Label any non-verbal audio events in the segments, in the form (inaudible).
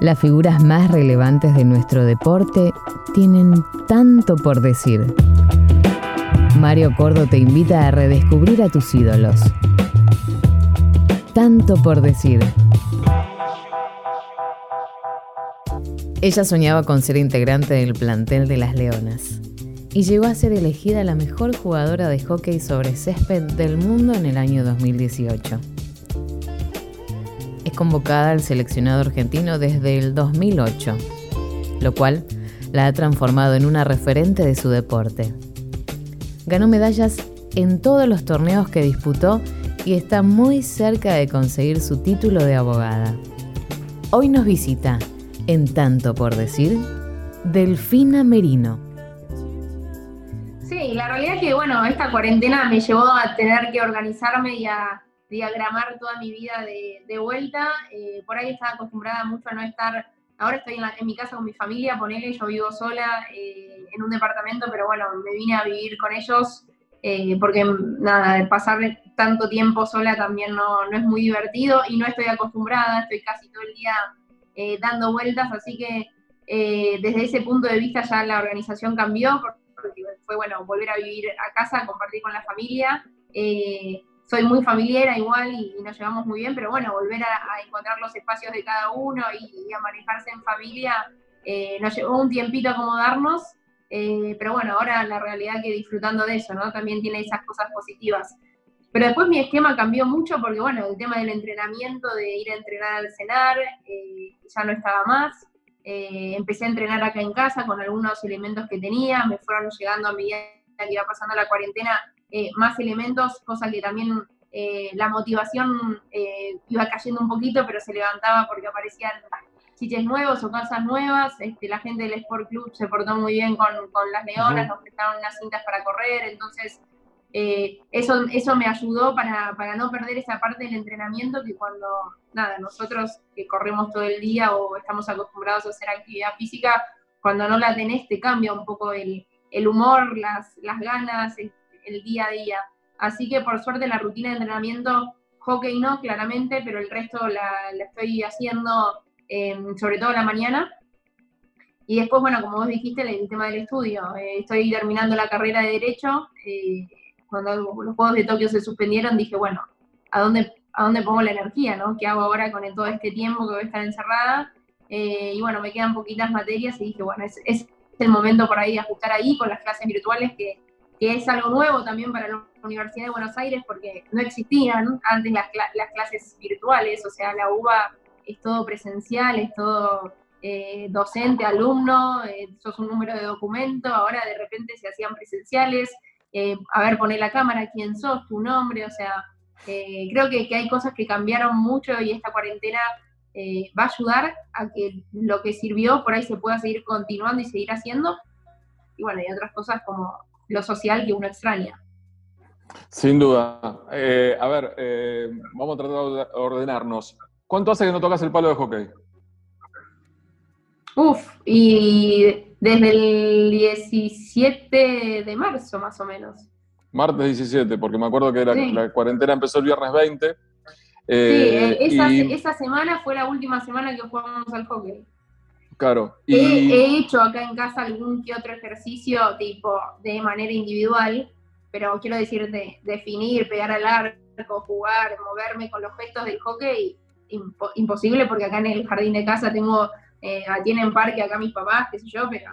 Las figuras más relevantes de nuestro deporte tienen tanto por decir. Mario Cordo te invita a redescubrir a tus ídolos. Tanto por decir. Ella soñaba con ser integrante del plantel de las Leonas y llegó a ser elegida la mejor jugadora de hockey sobre césped del mundo en el año 2018. Convocada al seleccionado argentino desde el 2008, lo cual la ha transformado en una referente de su deporte. Ganó medallas en todos los torneos que disputó y está muy cerca de conseguir su título de abogada. Hoy nos visita en tanto por decir, Delfina Merino. Sí, la realidad es que, bueno, esta cuarentena me llevó a tener que organizarme y a diagramar toda mi vida de, vuelta. Eh, por ahí estaba acostumbrada mucho a no estar, ahora estoy en, mi casa con mi familia, ponele, yo vivo sola eh, en un departamento, pero bueno, me vine a vivir con ellos eh, porque nada, pasar tanto tiempo sola también no, no es muy divertido y no estoy acostumbrada, estoy casi todo el día dando vueltas, así que desde ese punto de vista ya la organización cambió, porque fue bueno volver a vivir a casa, compartir con la familia. Eh, soy muy familiar igual y, nos llevamos muy bien, pero bueno, volver a, encontrar los espacios de cada uno y, a manejarse en familia nos llevó un tiempito acomodarnos, pero bueno, ahora la realidad que disfrutando de eso, ¿no? También tiene esas cosas positivas. Pero después mi esquema cambió mucho porque, bueno, el tema del entrenamiento, de ir a entrenar al cenar, eh, ya no estaba más. Eh, empecé a entrenar acá en casa con algunos elementos que tenía, me fueron llegando a medida que iba pasando la cuarentena eh, más elementos, cosa que también la motivación iba cayendo un poquito, pero se levantaba porque aparecían chiches nuevos o casas nuevas. Este, la gente del Sport Club se portó muy bien con, con las leonas, nos prestaron unas cintas para correr, entonces eh, eso, eso me ayudó para, no perder esa parte del entrenamiento que cuando, nada, nosotros que corremos todo el día o estamos acostumbrados a hacer actividad física, cuando no la tenés te cambia un poco el, humor, las, las ganas, el, día a día. Así que por suerte la rutina de entrenamiento, hockey no, claramente, pero el resto la, estoy haciendo em, sobre todo la mañana. Y después, bueno, como vos dijiste, el, tema del estudio. Eh, estoy terminando la carrera de Derecho. Eh, cuando los Juegos de Tokio se suspendieron, dije, bueno, ¿a dónde, a dónde pongo la energía? ¿no? ¿Qué hago ahora con todo este tiempo que voy a estar encerrada? Eh, y bueno, me quedan poquitas materias y dije, bueno, es, es, el momento por ahí de ajustar ahí con las clases virtuales, que, que, es algo nuevo también para la Universidad de Buenos Aires, porque no existían antes las, las clases virtuales, o sea, la UBA es todo presencial, es todo eh, docente, alumno, eh, sos un número de documento, ahora de repente se hacían presenciales, eh, a ver, poner la cámara, quién sos, tu nombre, o sea, eh, creo que, hay cosas que cambiaron mucho y esta cuarentena va a ayudar a que lo que sirvió por ahí se pueda seguir continuando y seguir haciendo. Y bueno, hay otras cosas como lo social que uno extraña. Sin duda. a ver, vamos a tratar de ordenarnos. ¿Cuánto hace que no tocas el palo de hockey? Uf, y desde el 17 de marzo, más o menos. Martes 17, porque me acuerdo que la, cuarentena empezó el viernes 20. sí, eh, eh, esa, semana fue la última semana que jugamos al hockey. Claro. He, hecho acá en casa algún que otro ejercicio, tipo, de manera individual, pero quiero decir, de, definir, pegar al arco, jugar, moverme con los gestos del hockey, imposible, porque acá en el jardín de casa tengo eh, tienen parque acá mis papás, qué sé yo, pero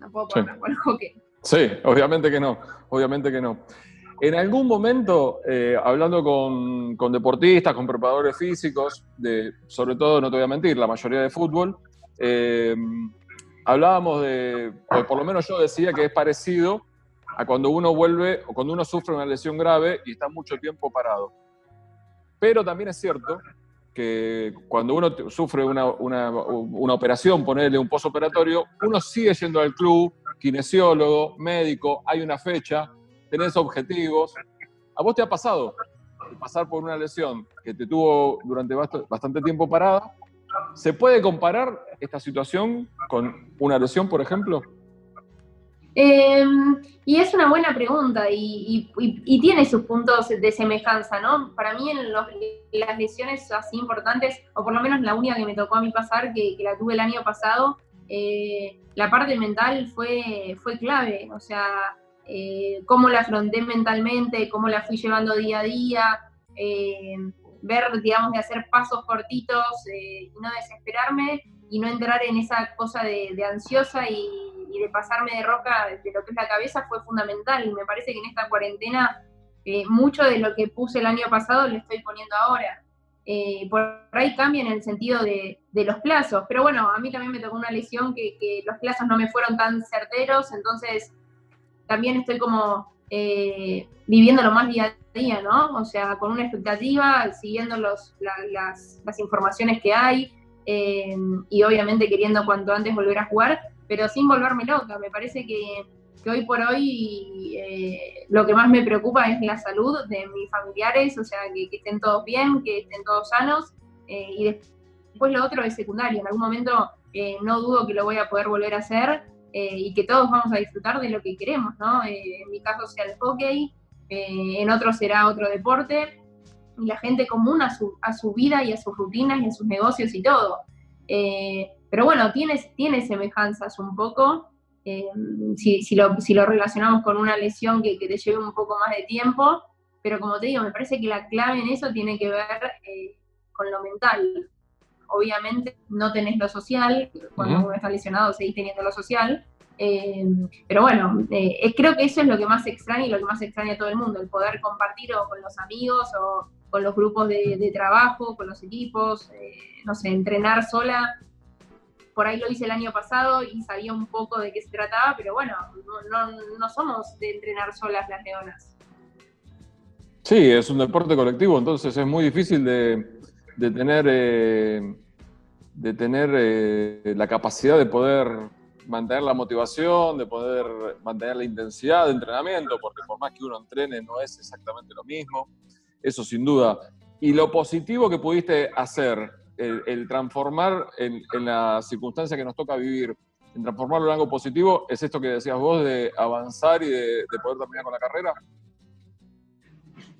no, puedo poner sí. el hockey. Sí, obviamente que no, obviamente que no. En algún momento, eh, hablando con, deportistas, con preparadores físicos, de, sobre todo, no te voy a mentir, la mayoría de fútbol, eh, hablábamos de, o por lo menos yo decía que es parecido a cuando uno vuelve o cuando uno sufre una lesión grave y está mucho tiempo parado. Pero también es cierto que cuando uno sufre una, operación, ponerle un posoperatorio, uno sigue yendo al club, kinesiólogo, médico, hay una fecha, tenés objetivos. ¿A vos te ha pasado pasar por una lesión que te tuvo durante bastante tiempo parada? ¿Se puede comparar esta situación con una lesión, por ejemplo? Em, y es una buena pregunta y, tiene sus puntos de semejanza, ¿no? Para mí en las lesiones así importantes, o por lo menos la única que me tocó a mí pasar, que, la tuve el año pasado, eh, la parte mental fue, fue clave, o sea, eh, cómo la afronté mentalmente, cómo la fui llevando día a día, eh, ver, digamos, de hacer pasos cortitos y no desesperarme y no entrar en esa cosa de ansiosa y de pasarme de roca de lo que es la cabeza fue fundamental. Y me parece que en esta cuarentena eh, mucho de lo que puse el año pasado lo estoy poniendo ahora. Eh, por ahí cambia en el sentido de, los plazos, pero bueno, a mí también me tocó una lesión que, los plazos no me fueron tan certeros, entonces también estoy como eh, viviendo lo más día a día, ¿no? O sea, con una expectativa, siguiendo los, las, las, informaciones que hay y obviamente queriendo cuanto antes volver a jugar, pero sin volverme loca. Me parece que, hoy por hoy eh, lo que más me preocupa es la salud de mis familiares, o sea, que, estén todos bien, que estén todos sanos, eh, y después lo otro es secundario. En algún momento eh, no dudo que lo voy a poder volver a hacer y que todos vamos a disfrutar de lo que queremos, ¿no? en mi caso sea el hockey, en otro será otro deporte, y la gente común a su, a su vida y a sus rutinas y a sus negocios y todo. Pero bueno, tiene, tiene semejanzas un poco, eh, si, lo, relacionamos con una lesión que, te lleve un poco más de tiempo, pero como te digo, me parece que la clave en eso tiene que ver eh, con lo mental. Obviamente no tenés lo social, cuando uno está lesionado seguís teniendo lo social, eh, pero bueno, creo que eso es lo que más extraña y lo que más extraña a todo el mundo, el poder compartir con los amigos o con los grupos de, de trabajo, con los equipos, no sé, entrenar sola por ahí lo hice el año pasado y sabía un poco de qué se trataba, pero bueno, no, somos de entrenar solas las leonas. Sí, es un deporte colectivo, entonces es muy difícil de, tener, de tener eh, eh, la capacidad de poder mantener la motivación, de poder mantener la intensidad de entrenamiento, porque por más que uno entrene no es exactamente lo mismo, eso sin duda. Y lo positivo que pudiste hacer el, transformar en, la circunstancia que nos toca vivir, en transformarlo en algo positivo, es esto que decías vos de avanzar y de, poder terminar con la carrera?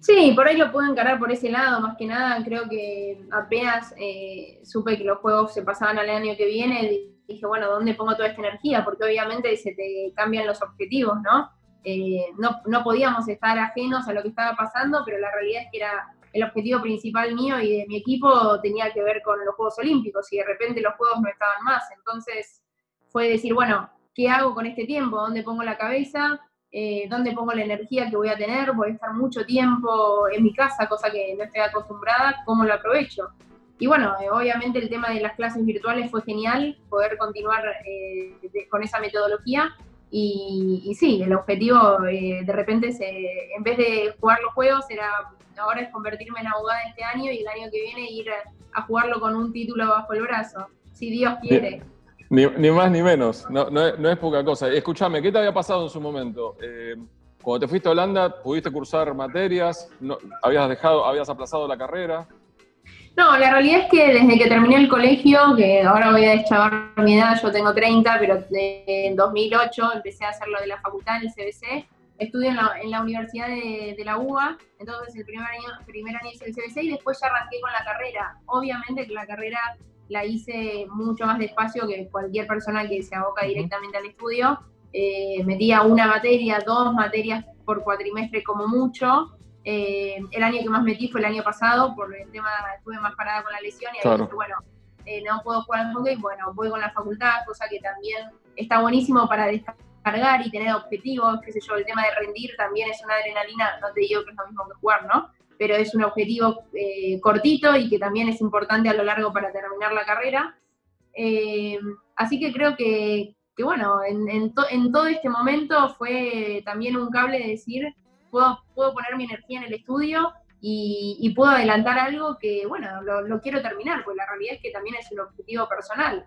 Sí, por ahí lo puedo encarar por ese lado, más que nada creo que apenas eh, supe que los juegos se pasaban al año que viene, dije, bueno, ¿dónde pongo toda esta energía? Porque obviamente se te cambian los objetivos, ¿no? Eh, no, no podíamos estar ajenos a lo que estaba pasando, pero la realidad es que era el objetivo principal mío y de mi equipo tenía que ver con los Juegos Olímpicos y de repente los Juegos no estaban más. Entonces fue decir, bueno, ¿qué hago con este tiempo? ¿Dónde pongo la cabeza? Eh, ¿Dónde pongo la energía que voy a tener? Voy a estar mucho tiempo en mi casa, cosa que no estoy acostumbrada, ¿cómo lo aprovecho? Y bueno, eh, obviamente el tema de las clases virtuales fue genial, poder continuar con esa metodología. Y, sí, el objetivo de repente, se, en vez de jugar los juegos, era ahora es convertirme en abogada este año y el año que viene ir a, jugarlo con un título bajo el brazo, si Dios quiere. Ni, más ni menos, no, es, poca cosa. Escúchame, ¿qué te había pasado en su momento? Eh, cuando te fuiste a Holanda, ¿pudiste cursar materias? ¿Habías dejado, habías aplazado la carrera? No, la realidad es que desde que terminé el colegio, que ahora voy a deschavar mi edad, yo tengo 30, pero en 2008 empecé a hacer lo de la facultad en el CBC, estudio en la, en la Universidad de, la UBA, entonces el primer año, primer año hice el CBC y después ya arranqué con la carrera. Obviamente que la carrera la hice mucho más despacio que cualquier persona que se aboca directamente al estudio. Eh, metía una materia, dos materias por cuatrimestre como mucho. Eh, el año que más metí fue el año pasado, por el tema, estuve más parada con la lesión y ahí dije, bueno, eh, no puedo jugar al hockey, bueno, voy con la facultad, cosa que también está buenísimo para descansar cargar y tener objetivos, qué sé yo, el tema de rendir también es una adrenalina, no te digo que es lo mismo que jugar, ¿no? Pero es un objetivo eh, cortito y que también es importante a lo largo para terminar la carrera. Así que creo que, bueno, en, todo este momento fue también un cable de decir, puedo, puedo poner mi energía en el estudio y, puedo adelantar algo que, bueno, lo, quiero terminar, pues la realidad es que también es un objetivo personal.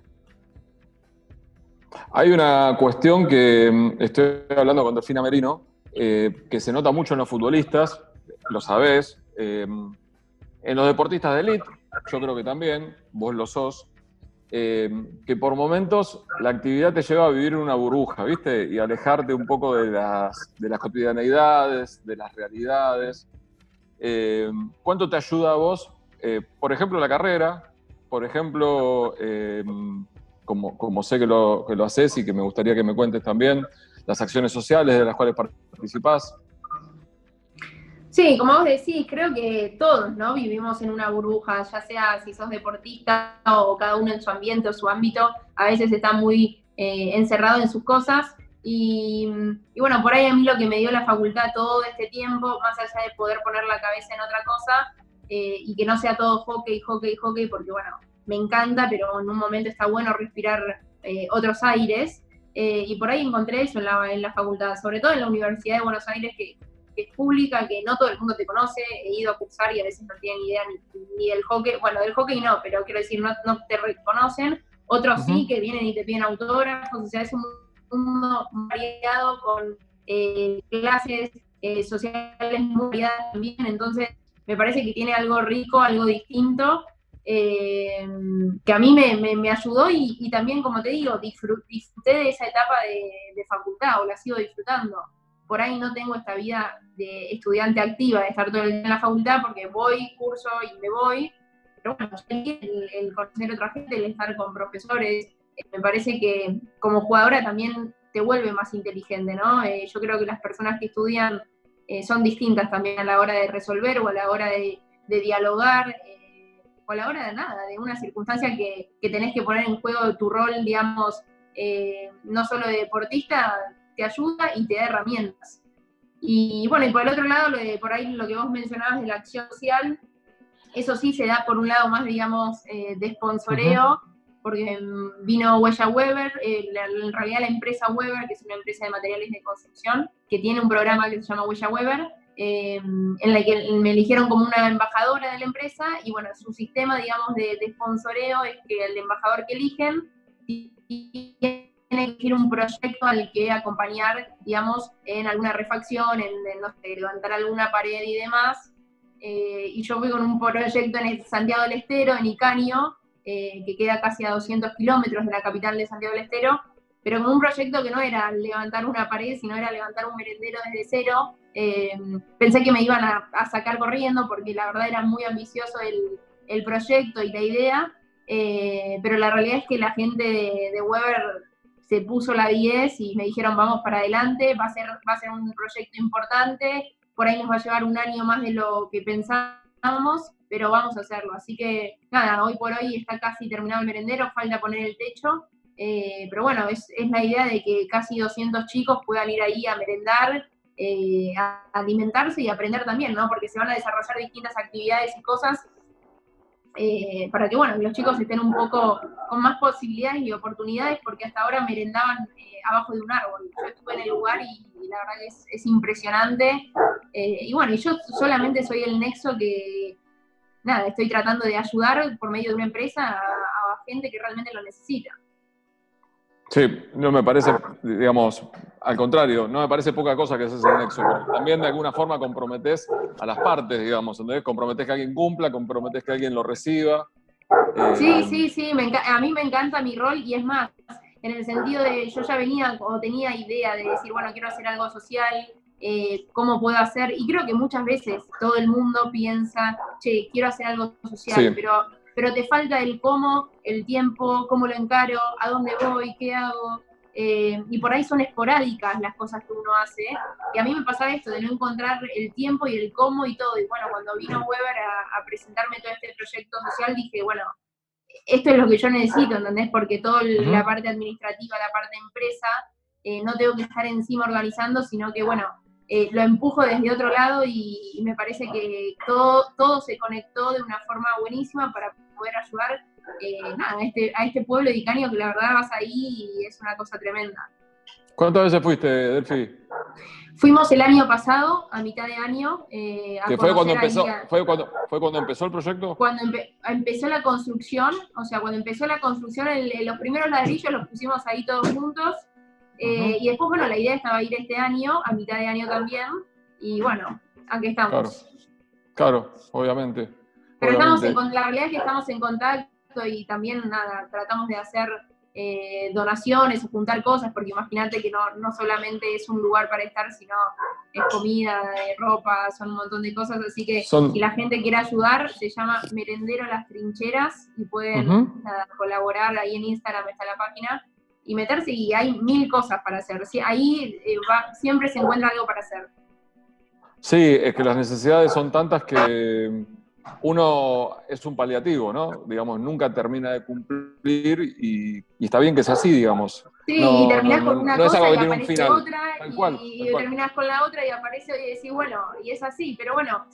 Hay una cuestión que mm, estoy hablando con Delfina Merino, eh, que se nota mucho en los futbolistas, lo sabés, eh, en los deportistas de élite, yo creo que también, vos lo sos, eh, que por momentos la actividad te lleva a vivir en una burbuja, ¿viste? Y alejarte un poco de las, de cotidianeidades, de las realidades. Eh, ¿Cuánto te ayuda a vos, eh, por ejemplo, la carrera? Por ejemplo, como, como, sé que lo, que lo haces y que me gustaría que me cuentes también, las acciones sociales de las cuales participás. Sí, como vos decís, creo que todos, ¿no? Vivimos en una burbuja, ya sea si sos deportista o cada uno en su ambiente o su ámbito, a veces está muy eh, encerrado en sus cosas. Y, bueno, por ahí a mí lo que me dio la facultad todo este tiempo, más allá de poder poner la cabeza en otra cosa, eh, y que no sea todo hockey, hockey, hockey, porque bueno, me encanta, pero en un momento está bueno respirar eh, otros aires. y por ahí encontré eso en la facultad, sobre todo en la Universidad de Buenos Aires, que que es pública, que no todo el mundo te conoce, he ido a cursar y a veces no tienen idea ni, del hockey, bueno, del hockey no, pero quiero decir, no, te reconocen, otros sí que vienen y te piden autógrafos, o sea, es un mundo variado con eh, clases eh, sociales muy variadas también, entonces me parece que tiene algo rico, algo distinto, eh, que a mí me, ayudó y, también, como te digo, disfruté de esa etapa de, de facultad o la sigo disfrutando por ahí no tengo esta vida de estudiante activa, de estar todo el día en la facultad, porque voy, curso y me voy. Pero bueno, el, el conocer otra gente, el estar con profesores, eh, me parece que como jugadora también te vuelve más inteligente, ¿no? Eh, yo creo que las personas que estudian eh, son distintas también a la hora de resolver o a la hora de, dialogar, o a la hora de nada, de una circunstancia que, que, tenés que poner en juego tu rol, digamos, no solo de deportista, te ayuda y te da herramientas. Y bueno, y por el otro lado, lo de, por ahí lo que vos mencionabas de la acción social, eso sí se da por un lado más, digamos, eh, de sponsoreo, porque vino Huella Weber, eh, en realidad la empresa Weber, que es una empresa de materiales de construcción, que tiene un programa que se llama Huella Weber, eh, en la que me eligieron como una embajadora de la empresa, y bueno, su sistema, digamos, de, de sponsoreo es que el embajador que eligen tiene que ir un proyecto al que acompañar, digamos, en alguna refacción, en, levantar alguna pared y demás. Eh, y yo fui con un proyecto en Santiago del Estero, en Icaño, eh, que queda casi a 200 kilómetros de la capital de Santiago del Estero, pero con un proyecto que no era levantar una pared, sino era levantar un merendero desde cero. Eh, pensé que me iban a, sacar corriendo porque la verdad era muy ambicioso el, proyecto y la idea, pero la realidad es que la gente de Weber se puso la 10 y me dijeron vamos para adelante, va a ser, va a ser un proyecto importante, por ahí nos va a llevar un año más de lo que pensábamos, pero vamos a hacerlo. Así que nada, hoy por hoy está casi terminado el merendero, falta poner el techo, eh, pero bueno, es, es, la idea de que casi 200 chicos puedan ir ahí a merendar, eh, a alimentarse y aprender también, ¿no? Porque se van a desarrollar distintas actividades y cosas eh, para que bueno, los chicos estén un poco con más posibilidades y oportunidades, porque hasta ahora merendaban eh, abajo de un árbol. Yo estuve en el lugar y, la verdad que es, impresionante. Eh, y bueno, yo solamente soy el nexo que, nada, estoy tratando de ayudar por medio de una empresa a gente que realmente lo necesita. Sí, no me parece, digamos, al contrario, no me parece poca cosa que ese el nexo, también de alguna forma comprometes a las partes, digamos, ¿entendés? Comprometes que alguien cumpla, comprometes que alguien lo reciba. Sí, eh, sí, sí, a mí me encanta mi rol y es más, en el sentido de yo ya venía o tenía idea de decir, bueno, quiero hacer algo social, eh, cómo puedo hacer, y creo que muchas veces todo el mundo piensa, che, quiero hacer algo social, pero pero te falta el cómo, el tiempo, cómo lo encaro, a dónde voy, qué hago. Eh, y por ahí son esporádicas las cosas que uno hace. Y a mí me pasa esto, de no encontrar el tiempo y el cómo y todo. Y bueno, cuando vino Weber a, presentarme todo este proyecto social, dije, bueno, esto es lo que yo necesito, ¿entendés? Porque toda la parte administrativa, la parte empresa, eh, no tengo que estar encima organizando, sino que, bueno, eh, lo empujo desde otro lado y, me parece que todo, todo se conectó de una forma buenísima para poder ayudar eh, a, este, a este pueblo de Icaño que la verdad vas ahí y es una cosa tremenda. ¿Cuántas veces fuiste, Delphi? Fuimos el año pasado, a mitad de año. Eh, fue cuando, empezó, fue, cuando, fue cuando empezó el proyecto? Cuando empezó la construcción, o sea, cuando empezó la construcción, los primeros ladrillos los pusimos ahí todos juntos. Eh, y después, bueno, la idea estaba ir este año, a mitad de año también. Y bueno, aquí estamos. Claro, claro obviamente. Pero estamos en, la realidad es que estamos en contacto y también nada, tratamos de hacer eh, donaciones o juntar cosas, porque imagínate que no, no, solamente es un lugar para estar, sino es comida, ropa, son un montón de cosas, así que si la gente quiere ayudar, se llama Merendero Las Trincheras y pueden colaborar, ahí en Instagram está la página, y meterse y hay mil cosas para hacer, ahí eh, siempre se encuentra algo para hacer. Sí, es que las necesidades son tantas que uno es un paliativo, ¿no? Digamos, nunca termina de cumplir y, está bien que sea así, digamos. Sí, y terminás con una cosa y aparece otra, y, terminás con la otra y aparece y decís, bueno, y es así, pero bueno,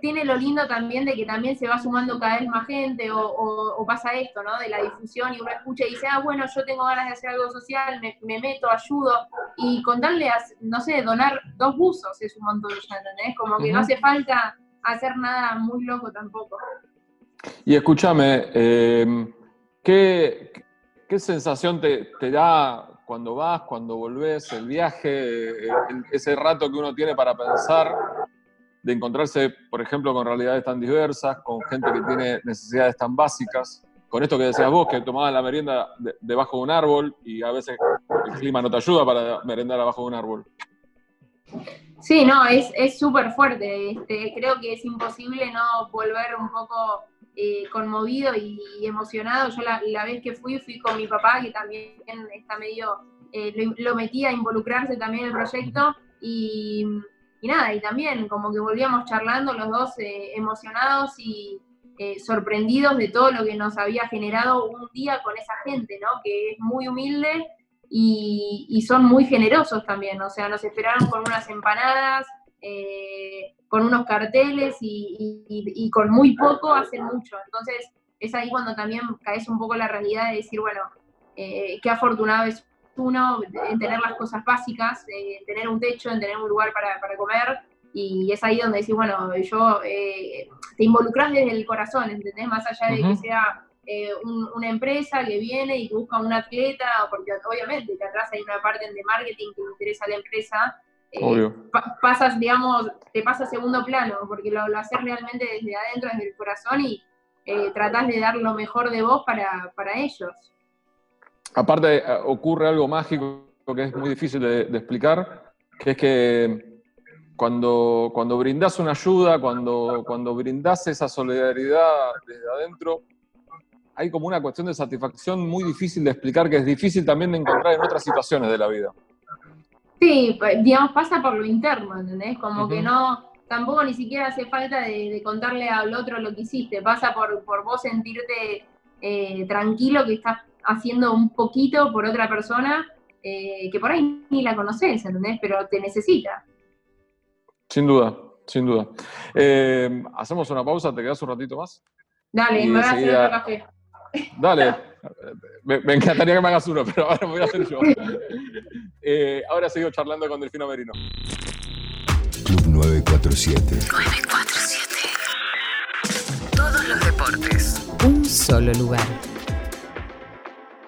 tiene lo lindo también de que también se va sumando cada vez más gente o, pasa esto, ¿no? De la difusión y uno escucha y dice, ah, bueno, yo tengo ganas de hacer algo social, me, meto, ayudo y contarle, a, no sé, donar dos buzos es un montón, ¿entendés? Como que no hace falta hacer nada muy loco tampoco. Y escúchame, eh, ¿qué, sensación te, da cuando vas, cuando volvés, el viaje, eh, ese rato que uno tiene para pensar, de encontrarse, por ejemplo, con realidades tan diversas, con gente que tiene necesidades tan básicas? Con esto que decías vos, que tomabas la merienda debajo de un árbol y a veces el clima no te ayuda para merendar abajo de un árbol. Sí, no, es súper fuerte. Este, creo que es imposible no volver un poco eh, conmovido y, emocionado. Yo la, vez que fui, fui con mi papá, que también está medio, eh, lo, metía a involucrarse también en el proyecto. Y, nada, y también como que volvíamos charlando los dos eh, emocionados y sorprendidos de todo lo que nos había generado un día con esa gente, ¿no? Que es muy humilde y, son muy generosos también, o sea, nos esperaron con unas empanadas, eh, con unos carteles y, con muy poco hacen mucho. Entonces es ahí cuando también caes un poco la realidad de decir, bueno, eh, qué afortunado es uno en tener las cosas básicas, en tener un techo, en tener un lugar para, comer. Y es ahí donde decís, bueno, yo eh, te involucras desde el corazón, ¿entendés? Más allá de que sea eh, una empresa que viene y busca un atleta, porque obviamente que atrás hay una parte de marketing que le interesa a la empresa, eh, pasas, digamos, te pasa a segundo plano, porque lo, lo haces realmente desde adentro, desde el corazón y eh, tratás de dar lo mejor de vos para, ellos. Aparte, ocurre algo mágico que es muy difícil de, explicar, que es que cuando, cuando brindás una ayuda, cuando, cuando brindás esa solidaridad desde adentro, hay como una cuestión de satisfacción muy difícil de explicar, que es difícil también de encontrar en otras situaciones de la vida. Sí, pues, digamos, pasa por lo interno, ¿entendés? Como que no, tampoco ni siquiera hace falta de, contarle al otro lo que hiciste, pasa por, por vos sentirte eh, tranquilo que estás haciendo un poquito por otra persona eh, que por ahí ni la conoces, ¿entendés? Pero te necesita. Sin duda, sin duda. Eh, hacemos una pausa, ¿te quedas un ratito más? Dale, me voy a hacer otro café. Dale, me, encantaría que me hagas uno, pero ahora me voy a hacer yo. Eh, ahora sigo charlando con Delfino Merino. Club 947. 947. Todos los deportes. Un solo lugar.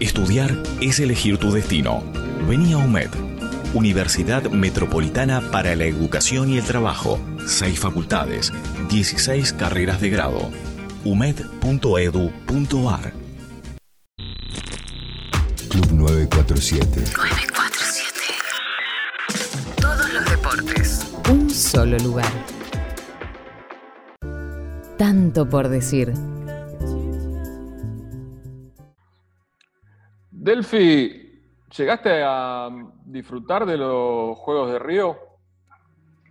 Estudiar es elegir tu destino. Vení a UMED. Universidad Metropolitana para la Educación y el Trabajo. Seis facultades, 16 carreras de grado. umed.edu.ar Club 947. 947. Todos los deportes. Un solo lugar. Tanto por decir. Delphi, ¿llegaste a disfrutar de los Juegos de Río?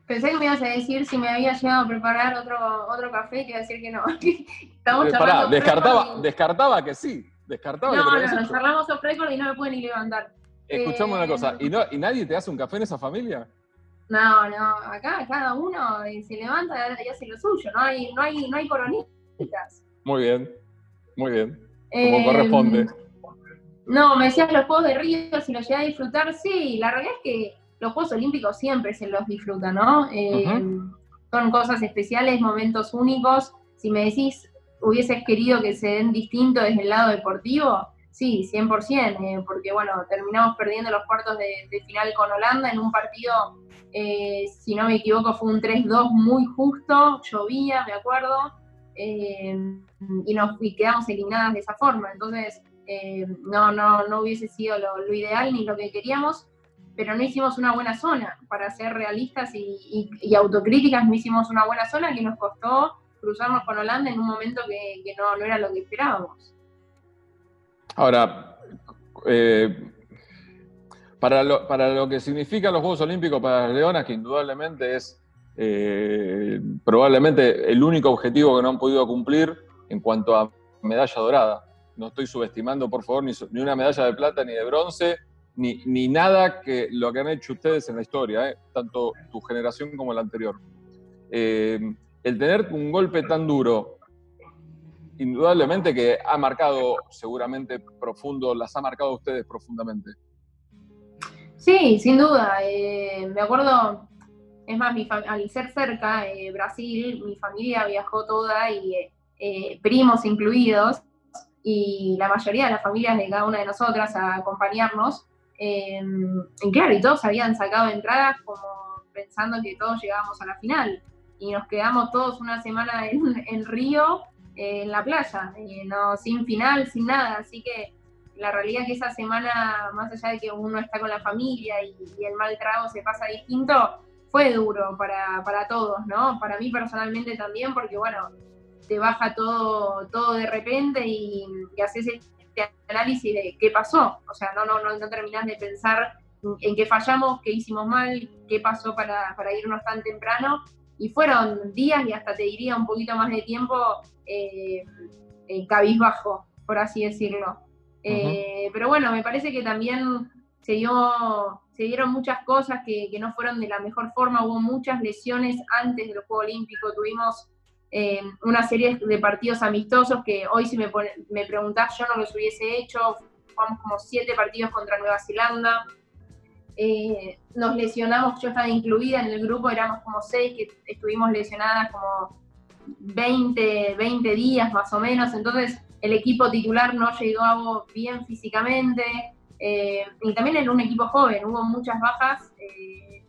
Pensé que me ibas a decir si me había llegado a preparar otro, otro café y te iba a decir que no. (laughs) Estamos eh, pará, descartaba, descartaba que sí. Descartaba no, que no, no, cerramos off record y no me pude ni levantar. Escuchamos una cosa, ¿y, no, ¿y nadie te hace un café en esa familia? No, no, acá cada uno eh, se levanta y hace lo suyo, no hay, no hay, no hay coronitas. Muy bien, muy bien. como em, corresponde. No, me decías los Juegos de Río, si los llegué a disfrutar, sí, la realidad es que los Juegos Olímpicos siempre se los disfruta, ¿no? Em, son cosas especiales, momentos únicos. Si me decís, hubieses querido que se den distinto desde el lado deportivo, sí, 100%, eh, porque bueno, terminamos perdiendo los cuartos de, final con Holanda en un partido, eh, si no me equivoco, fue un 3-2 muy justo, llovía, me acuerdo, eh, y nos quedamos eliminadas de esa forma. Entonces, no, no, no hubiese sido lo, ideal ni lo que queríamos, pero no hicimos una buena zona. Para ser realistas y, autocríticas, no hicimos una buena zona que nos costó cruzarnos con Holanda en un momento que, no, era lo que esperábamos. Ahora, eh, para, lo, para lo que significan los Juegos Olímpicos para las Leonas, que indudablemente es eh, probablemente el único objetivo que no han podido cumplir en cuanto a medalla dorada. No estoy subestimando, por favor, ni, ni una medalla de plata ni de bronce, ni, ni, nada que lo que han hecho ustedes en la historia, eh, tanto tu generación como la anterior. el tener un golpe tan duro indudablemente que ha marcado seguramente profundo, las ha marcado a ustedes profundamente. Sí, sin duda. Eh, me acuerdo, es más, al ser cerca, eh, Brasil, mi familia viajó toda y eh, primos incluidos, y la mayoría de las familias de cada una de nosotras a acompañarnos. y claro, y todos habían sacado entradas como pensando que todos llegábamos a la final. Y nos quedamos todos una semana (laughs) en, en Río en la playa, no, sin final, sin nada. Así que la realidad es que esa semana, más allá de que uno está con la familia y, el mal trago se pasa distinto, fue duro para, para, todos, ¿no? Para mí personalmente también, porque bueno, te baja todo, todo de repente y, haces este análisis de qué pasó. O sea, no, no, no, no terminás de pensar en qué fallamos, qué hicimos mal, qué pasó para, para irnos tan temprano y fueron días y hasta te diría un poquito más de tiempo eh, eh cabizbajo, por así decirlo. Eh, pero bueno, me parece que también se, dio, se dieron muchas cosas que, no fueron de la mejor forma, hubo muchas lesiones antes del Juego Olímpico, tuvimos eh, una serie de partidos amistosos que hoy si me, me preguntás yo no los hubiese hecho, jugamos como siete partidos contra Nueva Zelanda, eh, nos lesionamos, yo estaba incluida en el grupo, éramos como seis que estuvimos lesionadas como 20, 20 días más o menos, entonces el equipo titular no llegó bien físicamente, eh, y también era un equipo joven, hubo muchas bajas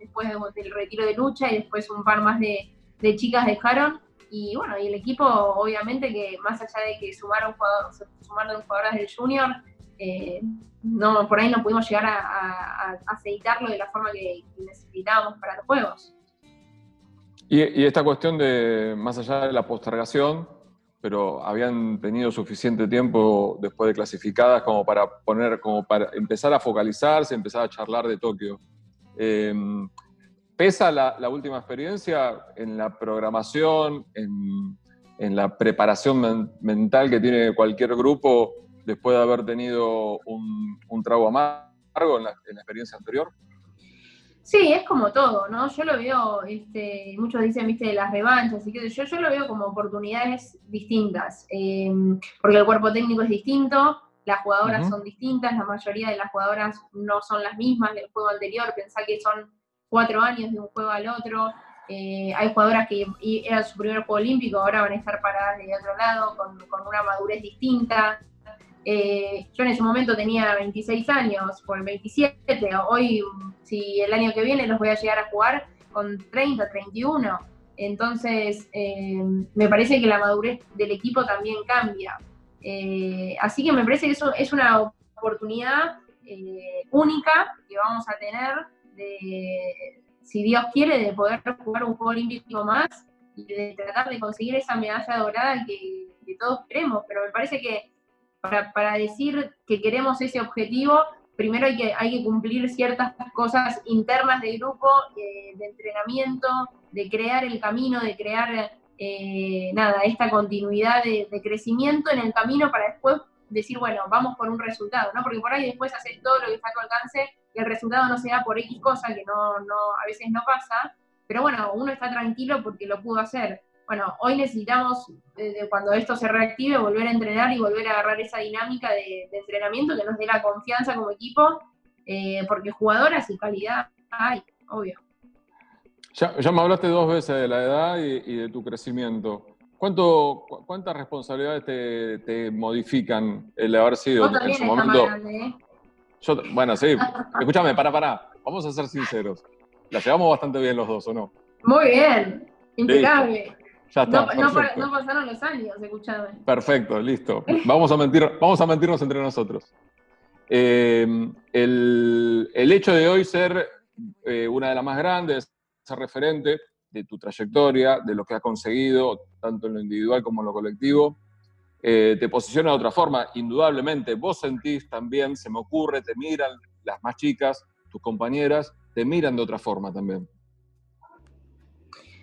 después del retiro de lucha y después un par más de, chicas dejaron, y bueno, y el equipo obviamente que más allá de que sumaron, jugadores, sumaron jugadoras del junior, eh, no, por ahí no pudimos llegar a, aceitarlo de la forma que, necesitábamos para los juegos. Y, esta cuestión de, más allá de la postergación, pero habían tenido suficiente tiempo después de clasificadas como para poner, como para empezar a focalizarse, empezar a charlar de Tokio. Em, ¿Pesa la, última experiencia en la programación, en, la preparación mental que tiene cualquier grupo después de haber tenido un, un trago amargo en la, experiencia anterior? Sí, es como todo, ¿no? Yo lo veo, este, muchos dicen, viste, de las revanchas, y que yo, yo lo veo como oportunidades distintas, eh, porque el cuerpo técnico es distinto, las jugadoras son distintas, la mayoría de las jugadoras no son las mismas del juego anterior, pensá que son cuatro años de un juego al otro, eh, hay jugadoras que era su primer juego olímpico, ahora van a estar paradas de otro lado, con, una madurez distinta, eh, yo en ese momento tenía 26 años, por 27, hoy si el año que viene los voy a llegar a jugar con 30, 31. Entonces, eh, me parece que la madurez del equipo también cambia. Así que me parece que eso es una oportunidad única que vamos a tener de, si Dios quiere, de poder jugar un juego olímpico más y de tratar de conseguir esa medalla dorada que, todos queremos. Pero me parece que para, decir que queremos ese objetivo, primero hay que, hay que cumplir ciertas cosas internas del grupo, eh, de entrenamiento, de crear el camino, de crear, eh, nada, esta continuidad de, crecimiento en el camino para después decir, bueno, vamos por un resultado, ¿no? Porque por ahí después haces todo lo que está a tu alcance y el resultado no se da por X cosa, que no, no, a veces no pasa, pero bueno, uno está tranquilo porque lo pudo hacer. bueno, hoy necesitamos, cuando esto se reactive, volver a entrenar y volver a agarrar esa dinámica de, entrenamiento que nos dé la confianza como equipo, eh, porque jugadoras y calidad hay, obvio. Ya, me hablaste dos veces de la edad y, de tu crecimiento. ¿Cuánto, ¿Cuántas responsabilidades te, modifican el haber sido en su momento? ¿eh? Bueno, sí, escúchame, para, para, vamos a ser sinceros. La llevamos bastante bien los dos, ¿o no? Muy bien, impecable. Ya está, no, pasaron los años, escuchame. Perfecto, listo. Vamos a, mentir, vamos a mentirnos entre nosotros. Eh, el, hecho de hoy ser eh, una de las más grandes, ser referente de tu trayectoria, de lo que has conseguido, tanto en lo individual como en lo colectivo, eh, te posiciona de otra forma. Indudablemente, vos sentís también, se me ocurre, te miran las más chicas, tus compañeras, te miran de otra forma también.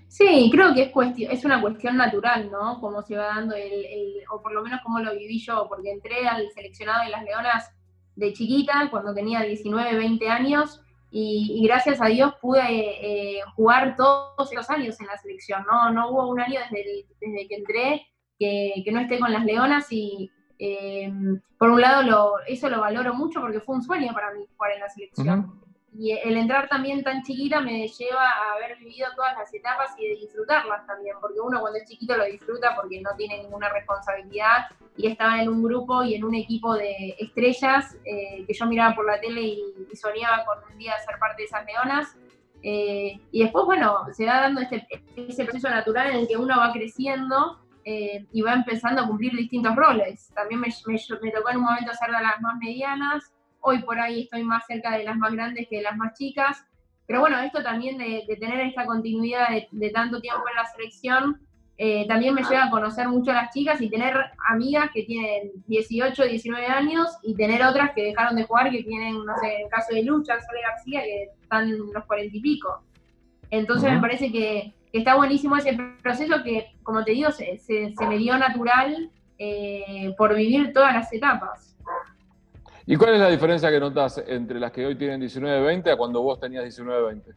Sí, creo que es, cuestión, es una cuestión natural, ¿no? Cómo se va dando el, o por lo menos cómo lo viví yo, porque entré al seleccionado de las Leonas de chiquita, cuando tenía 19, 20 años, y, gracias a Dios pude eh, jugar todos esos años en la selección, ¿no? No hubo un año desde que entré que, no esté con las Leonas y eh, por un lado lo, eso lo valoro mucho porque fue un sueño para mí jugar en la selección y el entrar también tan chiquita me lleva a haber vivido todas las etapas y de disfrutarlas también, porque uno cuando es chiquito lo disfruta porque no tiene ninguna responsabilidad y estaba en un grupo y en un equipo de estrellas eh, que yo miraba por la tele y, soñaba con un día ser parte de esas leonas. Eh, y después, bueno, se va dando este, ese proceso natural en el que uno va creciendo eh, y va empezando a cumplir distintos roles. También me, me tocó en un momento ser de las más medianas, Hoy por ahí estoy más cerca de las más grandes que de las más chicas. Pero bueno, esto también de, tener esta continuidad de, tanto tiempo en la selección, eh, también me lleva a conocer mucho a las chicas y tener amigas que tienen 18, 19 años y tener otras que dejaron de jugar, que tienen, no sé, en el caso de Lucha, Sole García, que están en los 40 y pico. Entonces me parece que, está buenísimo ese proceso que, como te digo, se, me dio natural eh, por vivir todas las etapas. ¿Y cuál es la diferencia que notas entre las que hoy tienen 19-20 a cuando vos tenías 19-20?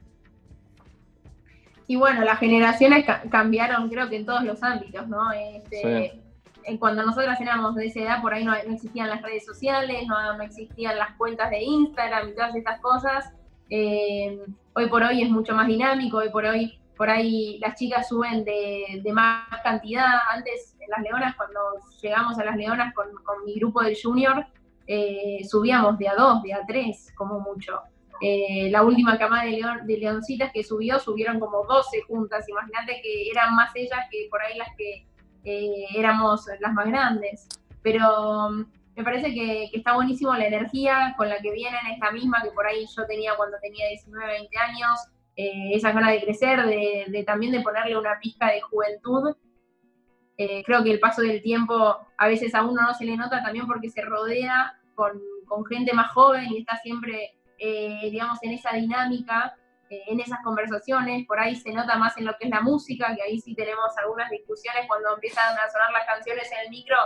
Y bueno, las generaciones cambiaron creo que en todos los ámbitos, ¿no? Este, cuando nosotras éramos de esa edad, por ahí no, existían las redes sociales, no, existían las cuentas de Instagram y todas estas cosas. Eh, hoy por hoy es mucho más dinámico, hoy por hoy por ahí las chicas suben de, más cantidad. Antes, en las leonas, cuando llegamos a las leonas con, mi grupo del junior, eh, subíamos de a dos, de a tres, como mucho. Eh, la última camada de, de leoncitas que subió, subieron como 12 juntas. Imagínate que eran más ellas que por ahí las que eh, éramos las más grandes. Pero mm, me parece que, está buenísimo la energía con la que vienen, es la misma que por ahí yo tenía cuando tenía 19, 20 años. Esa gana de crecer, de, también de ponerle una pizca de juventud eh, creo que el paso del tiempo a veces a uno no se le nota también porque se rodea con, gente más joven y está siempre, eh, digamos, en esa dinámica, eh, en esas conversaciones. Por ahí se nota más en lo que es la música, que ahí sí tenemos algunas discusiones cuando empiezan a sonar las canciones en el micro.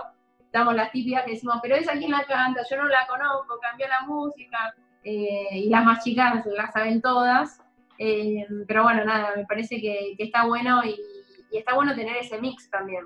Damos las típicas que decimos, pero esa quien la canta, yo no la conozco, cambió la música. y las más chicas las saben todas. Pero bueno, nada, me parece que, está bueno y está bueno tener ese mix también.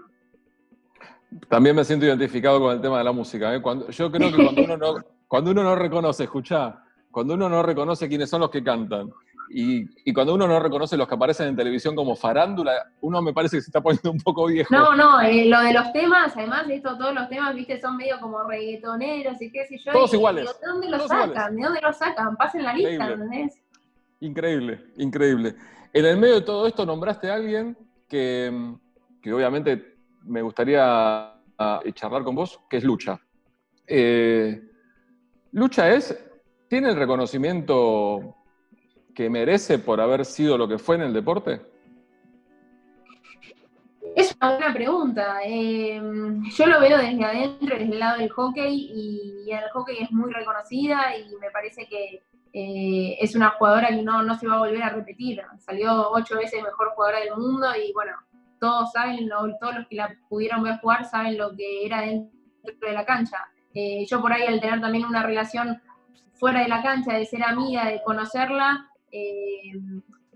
También me siento identificado con el tema de la música. ¿eh? Cuando, yo creo que cuando uno no, (laughs) cuando uno no reconoce, escuchá, cuando uno no reconoce quiénes son los que cantan y, cuando uno no reconoce los que aparecen en televisión como farándula, uno me parece que se está poniendo un poco viejo. No, no, eh, lo de los temas, además de esto, todos los temas, viste, son medio como reggaetoneros y qué sé yo. Todos iguales. ¿De dónde los sacan? ¿De dónde los sacan? Pasen la lista, ¿entendés? Increíble, increíble. En el medio de todo esto nombraste a alguien que, que obviamente me gustaría ah, charlar con vos, que es Lucha. Eh, Lucha es, ¿tiene el reconocimiento que merece por haber sido lo que fue en el deporte? Es una buena pregunta. Em, yo lo veo desde adentro, desde el lado del hockey, y, el hockey es muy reconocida y me parece que eh, es una jugadora que no, no se va a volver a repetir. Salió ocho veces mejor jugadora del mundo y bueno, todos saben, todos los que la pudieron ver jugar saben lo que era dentro de la cancha. Eh, yo por ahí al tener también una relación fuera de la cancha, de ser amiga, de conocerla, eh,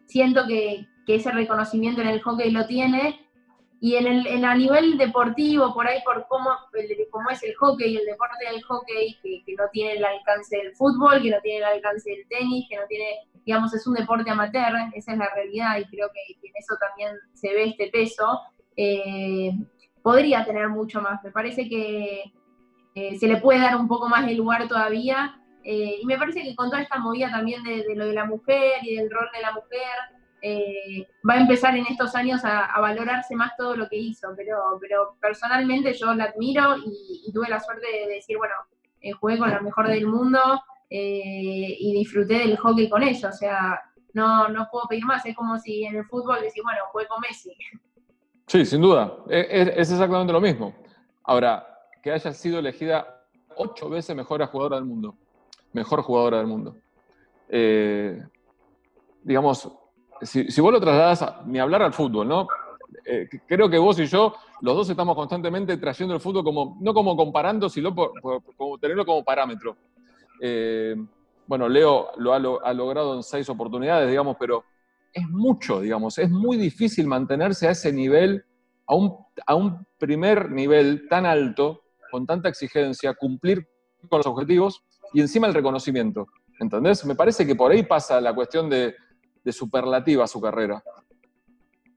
siento que, ese reconocimiento en el hockey lo tiene y en el a nivel deportivo, por ahí por cómo, cómo es el hockey, el deporte del hockey, que, que, no tiene el alcance del fútbol, que no tiene el alcance del tenis, que no tiene, digamos, es un deporte amateur, esa es la realidad y creo que, en eso también se ve este peso, eh, podría tener mucho más. Me parece que eh, se le puede dar un poco más de lugar todavía. Eh, y me parece que con toda esta movida también de, de lo de la mujer y del rol de la mujer, eh, va a empezar en estos años a, valorarse más todo lo que hizo, pero, pero personalmente yo la admiro y, tuve la suerte de decir, bueno, eh, jugué con la mejor del mundo eh, y disfruté del hockey con ellos, o sea, no, no puedo pedir más, es como si en el fútbol decís, bueno, jugué con Messi. Sí, sin duda, es, es exactamente lo mismo. Ahora, que haya sido elegida ocho veces mejor jugadora del mundo, mejor jugadora del mundo. digamos, si, vos lo trasladas ni hablar al fútbol, ¿no? Eh, creo que vos y yo, los dos estamos constantemente trayendo el fútbol como, no como comparando, sino por, como tenerlo como parámetro. Eh, bueno, Leo lo ha, logrado en seis oportunidades, digamos, pero es mucho, digamos, es muy difícil mantenerse a ese nivel, a un, a un primer nivel tan alto, con tanta exigencia, cumplir con los objetivos y encima el reconocimiento. ¿Entendés? Me parece que por ahí pasa la cuestión de, de superlativa su carrera.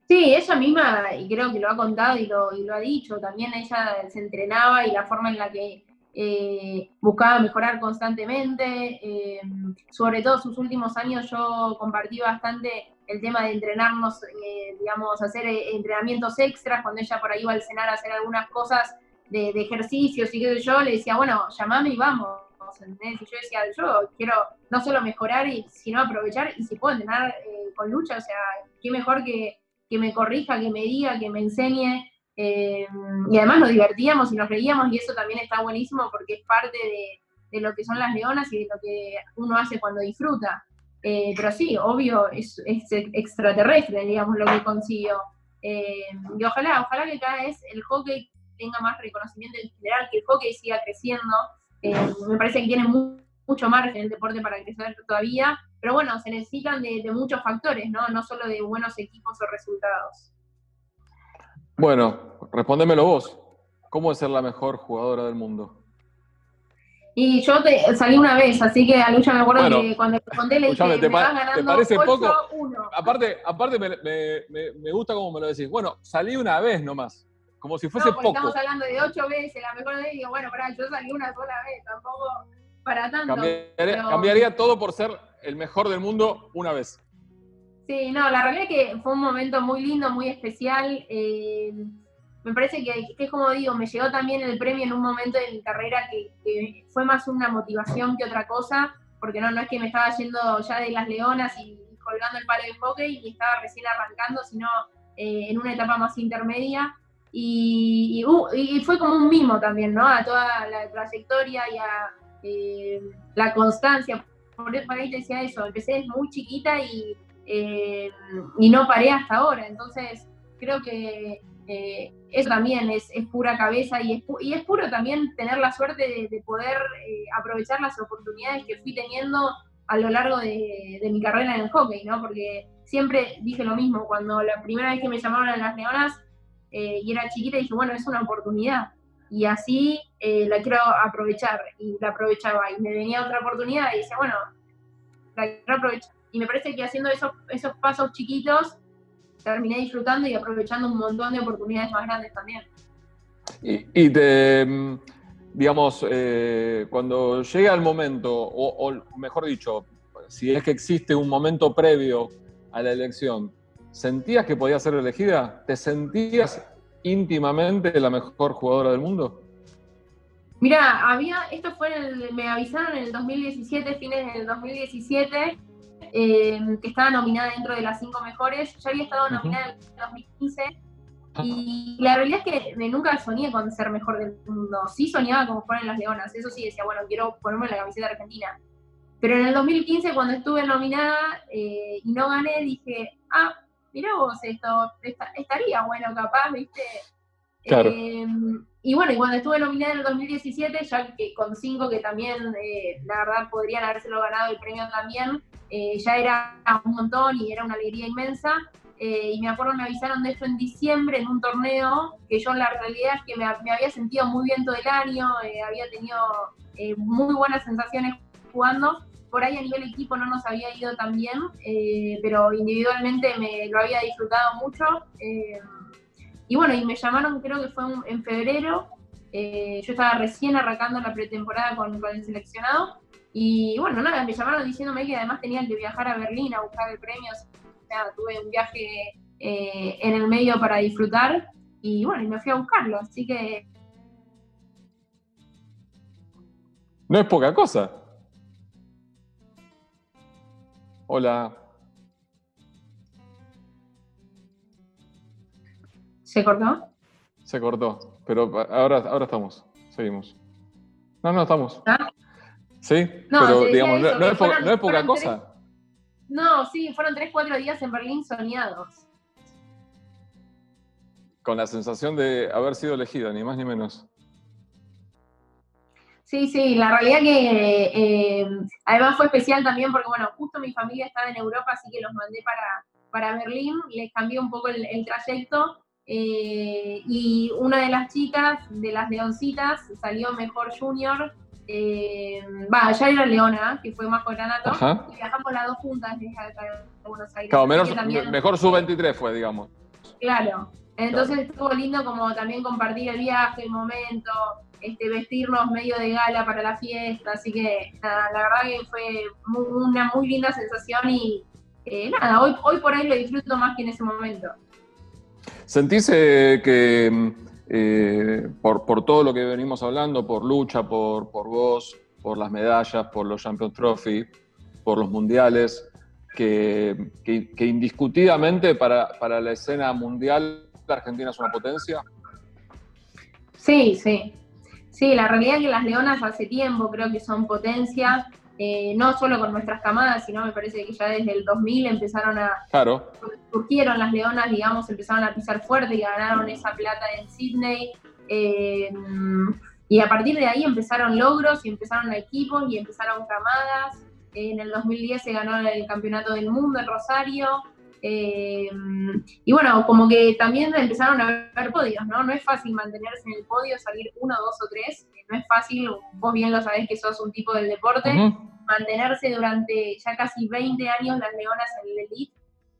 Sí, ella misma, y creo que lo ha contado y lo, y lo ha dicho, también ella se entrenaba y la forma en la que eh, buscaba mejorar constantemente. Eh, sobre todo sus últimos años yo compartí bastante el tema de entrenarnos, eh, digamos, hacer entrenamientos extras, cuando ella por ahí iba al cenar a hacer algunas cosas de, de ejercicios y qué sé yo, le decía, bueno, llamame y vamos. Y yo decía, yo quiero no solo mejorar, y, sino aprovechar, y si puedo entrenar eh, con lucha, o sea, qué mejor que, que, me corrija, que me diga, que me enseñe. Eh, y además nos divertíamos y nos reíamos, y eso también está buenísimo porque es parte de, de lo que son las leonas y de lo que uno hace cuando disfruta. Eh, pero sí, obvio, es, es, extraterrestre, digamos, lo que consiguió. y ojalá, ojalá que cada vez el hockey tenga más reconocimiento en general, que el hockey siga creciendo, eh, me parece que tiene mucho margen el deporte para crecer todavía, pero bueno, se necesitan de, muchos factores, ¿no? No solo de buenos equipos o resultados. Bueno, respóndemelo vos. ¿Cómo es ser la mejor jugadora del mundo? Y yo te, salí una vez, así que a Lucha me acuerdo que cuando le conté le dije, te, me vas ganando ¿te parece 8, poco? 1. Aparte, aparte me, me, me, gusta como me lo decís. Bueno, salí una vez nomás. Como si fuese no, poco. Estamos hablando de ocho veces, la mejor vez, digo, bueno, pará, yo salí una sola vez, tampoco para tanto. Cambiaría, todo por ser el mejor del mundo una vez. Sí, no, la realidad es que fue un momento muy lindo, muy especial. Eh, me parece que, es como digo, me llegó también el premio en un momento de mi carrera que, fue más una motivación que otra cosa, porque no, no es que me estaba yendo ya de las leonas y colgando el palo de hockey y estaba recién arrancando, sino eh, en una etapa más intermedia. Uh, y, fue como un mimo también, ¿no? A toda la trayectoria y a eh, la constancia. Por, ahí te decía eso, empecé desde muy chiquita y, eh, y no paré hasta ahora. Entonces, creo que eh, eso también es, pura cabeza y es, y es puro también tener la suerte de, poder aprovechar las oportunidades que fui teniendo a lo largo de, de, mi carrera en el hockey, ¿no? Porque siempre dije lo mismo, cuando la primera vez que me llamaron a las Leonas, eh, y era chiquita y dije, bueno, es una oportunidad. Y así eh, la quiero aprovechar. Y la aprovechaba. Y me venía otra oportunidad y decía, bueno, la quiero aprovechar. Y me parece que haciendo esos, esos pasos chiquitos, terminé disfrutando y aprovechando un montón de oportunidades más grandes también. Y, y te, mm, digamos, eh, cuando llega el momento, o, o mejor dicho, si es que existe un momento previo a la elección, ¿Sentías que podías ser elegida? ¿Te sentías íntimamente la mejor jugadora del mundo? Mira, había, esto fue, me avisaron en el 2017, fines del 2017, em, que estaba nominada dentro de las cinco mejores. Yo había estado nominada en el 2015 y la realidad es que nunca soñé con ser mejor del mundo. Sí soñaba como fueron las Leonas, eso sí decía, bueno, quiero ponerme la camiseta argentina. Pero en el 2015, cuando estuve nominada eh, y no gané, dije, ah, mirá vos esto, estaría bueno capaz, ¿viste? Eh, y bueno, y cuando estuve nominada en el 2017, ya que con cinco que también, eh, la verdad, podrían habérselo ganado el premio también, eh, ya era un montón y era una alegría inmensa. eh, y me acuerdo me avisaron de esto en diciembre en un torneo, que yo la realidad es que me, había sentido muy bien todo el año, eh, había tenido eh, muy buenas sensaciones jugando. Por ahí a nivel equipo no nos había ido tan bien, pero individualmente me lo había disfrutado mucho. y bueno, y me llamaron, creo que fue en febrero, yo estaba recién arrancando la pretemporada con, el seleccionado. Y bueno, nada, me llamaron diciéndome que además tenía que viajar a Berlín a buscar el premio tuve un viaje eh, en el medio para disfrutar y bueno, y me fui a buscarlo, así que... No es poca cosa. Hola. ¿Se cortó? Se cortó, pero ahora, ahora estamos, seguimos. No, no, estamos. ¿Ah? Sí, pero digamos, no, es poca, cosa. No, sí, fueron tres, cuatro días en Berlín soñados. Con la sensación de haber sido elegida, ni más ni menos. Sí, sí, la realidad que eh, además fue especial también porque, bueno, justo mi familia estaba en Europa, así que los mandé para, para Berlín, les cambié un poco el, trayecto eh, y una de las chicas, de las leoncitas, salió mejor junior eh, va, ya era Leona, que fue más granato, y viajamos las dos juntas desde Buenos Aires. Claro, mejor su 23 fue, digamos. Claro, entonces estuvo lindo como también compartir el viaje, el momento, este, vestirnos medio de gala para la fiesta, así que nada, la verdad que fue una muy linda sensación y eh, nada, hoy, hoy por ahí lo disfruto más que en ese momento. ¿Sentís eh, que eh, por, por, todo lo que venimos hablando, por lucha, por, por vos, por las medallas, por los Champions Trophy, por los mundiales, que, que, indiscutidamente para, para, la escena mundial la Argentina es una potencia? Sí, sí. Sí, la realidad es que las leonas hace tiempo creo que son potencia. Eh, no solo con nuestras camadas, sino me parece que ya desde el 2000 empezaron a... Claro. Surgieron las leonas, digamos, empezaron a pisar fuerte y ganaron esa plata en Sydney. Eh, y a partir de ahí empezaron logros y empezaron equipos y empezaron camadas. En el 2010 se ganó el campeonato del mundo en Rosario. Eh, y bueno, como que también empezaron a ver podios, ¿no? No es fácil mantenerse en el podio, salir uno, dos o tres. No es fácil, vos bien lo sabés que sos un tipo del deporte mantenerse durante ya casi 20 años las leonas en el elite,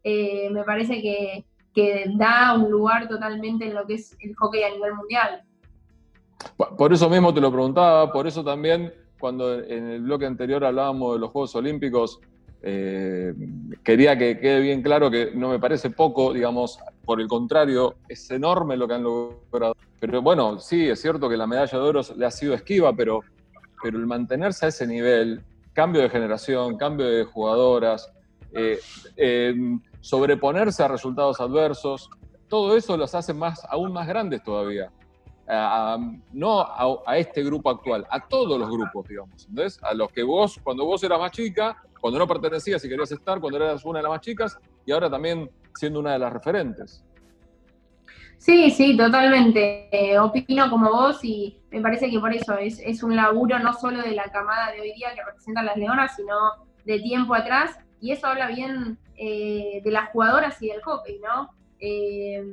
eh, me parece que, da un lugar totalmente en lo que es el hockey a nivel mundial. Por eso mismo te lo preguntaba, por eso también cuando en el bloque anterior hablábamos de los Juegos Olímpicos, eh, quería que quede bien claro que no me parece poco, digamos, por el contrario, es enorme lo que han logrado. Pero bueno, sí, es cierto que la medalla de oro le ha sido esquiva, pero, pero el mantenerse a ese nivel cambio de generación, cambio de jugadoras, eh, sobreponerse a resultados adversos, todo eso los hace más, aún más grandes todavía. No a, este grupo actual, a todos los grupos, digamos. Entonces, a los que vos, cuando vos eras más chica, cuando no pertenecías y querías estar, cuando eras una de las más chicas, y ahora también siendo una de las referentes. Sí, sí, totalmente. Eh, opino como vos y me parece que por eso es, un laburo no solo de la camada de hoy día que representa a las leonas, sino de tiempo atrás. Y eso habla bien eh, de las jugadoras y del hockey, ¿no? Eh,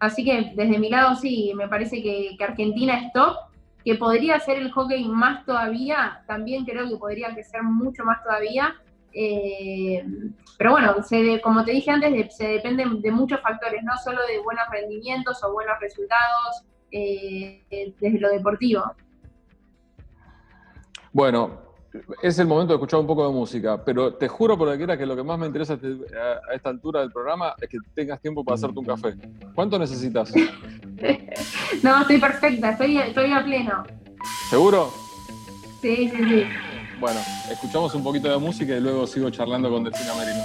así que desde mi lado sí, me parece que, Argentina es top, que podría ser el hockey más todavía, también creo que podría crecer mucho más todavía, eh, pero bueno, como te dije antes, se depende de muchos factores, no solo de buenos rendimientos o buenos resultados eh, desde lo deportivo. Bueno, es el momento de escuchar un poco de música, pero te juro por quiera que lo que más me interesa a esta altura del programa es que tengas tiempo para hacerte un café. ¿Cuánto necesitas? (laughs) no, estoy perfecta, estoy, estoy a pleno. ¿Seguro? Sí, sí, sí. Bueno, escuchamos un poquito de música y luego sigo charlando con Delfina Merino.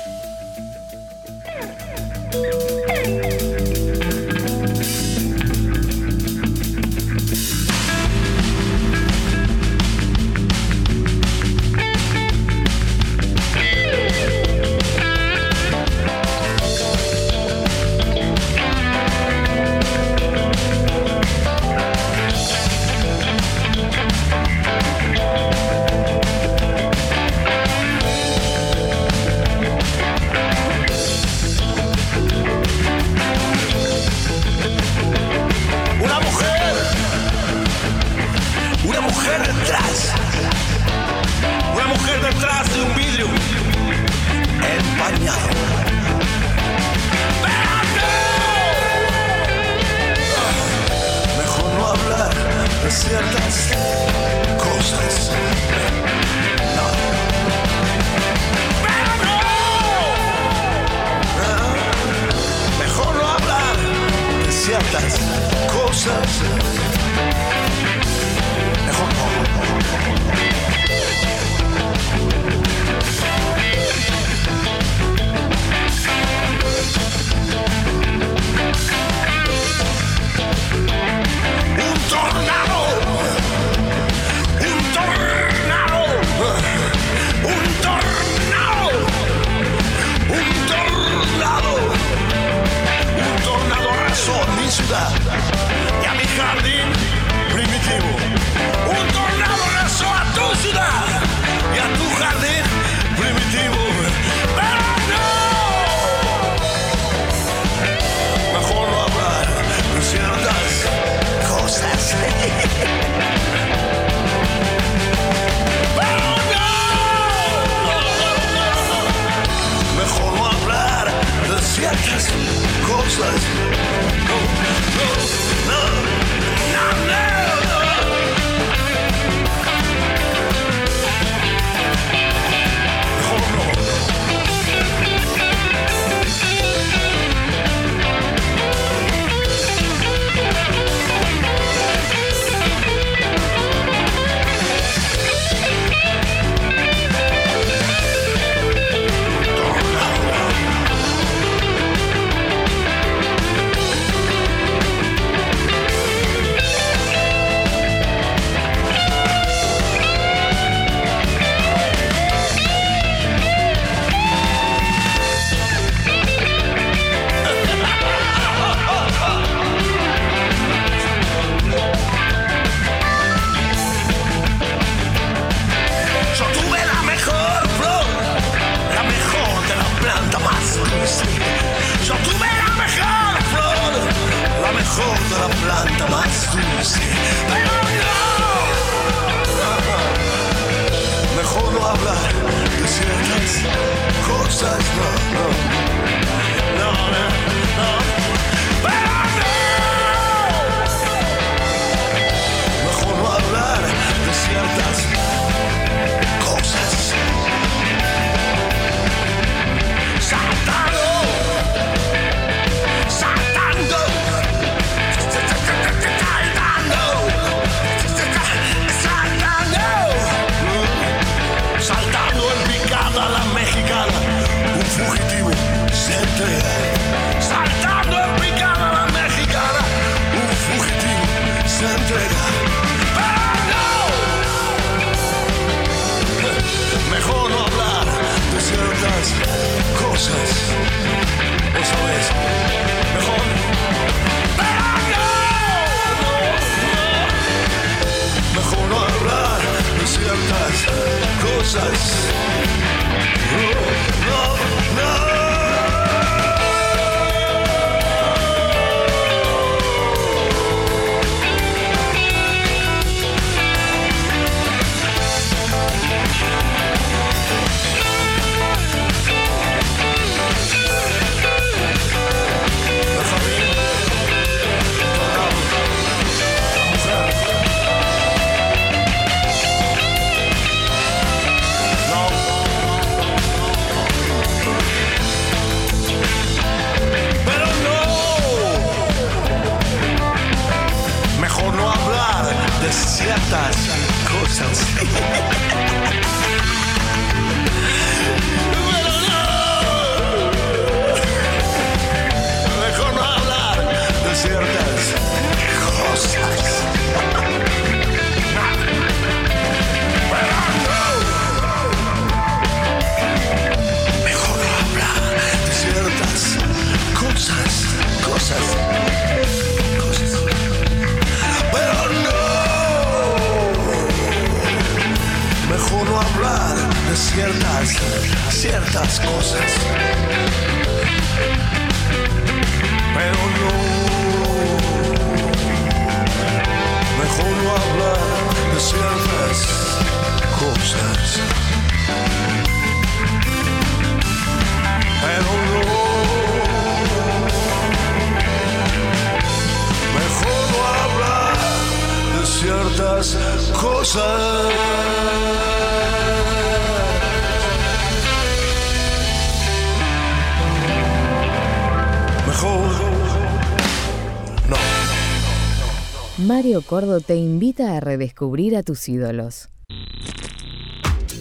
Mario Cordo te invita a redescubrir a tus ídolos.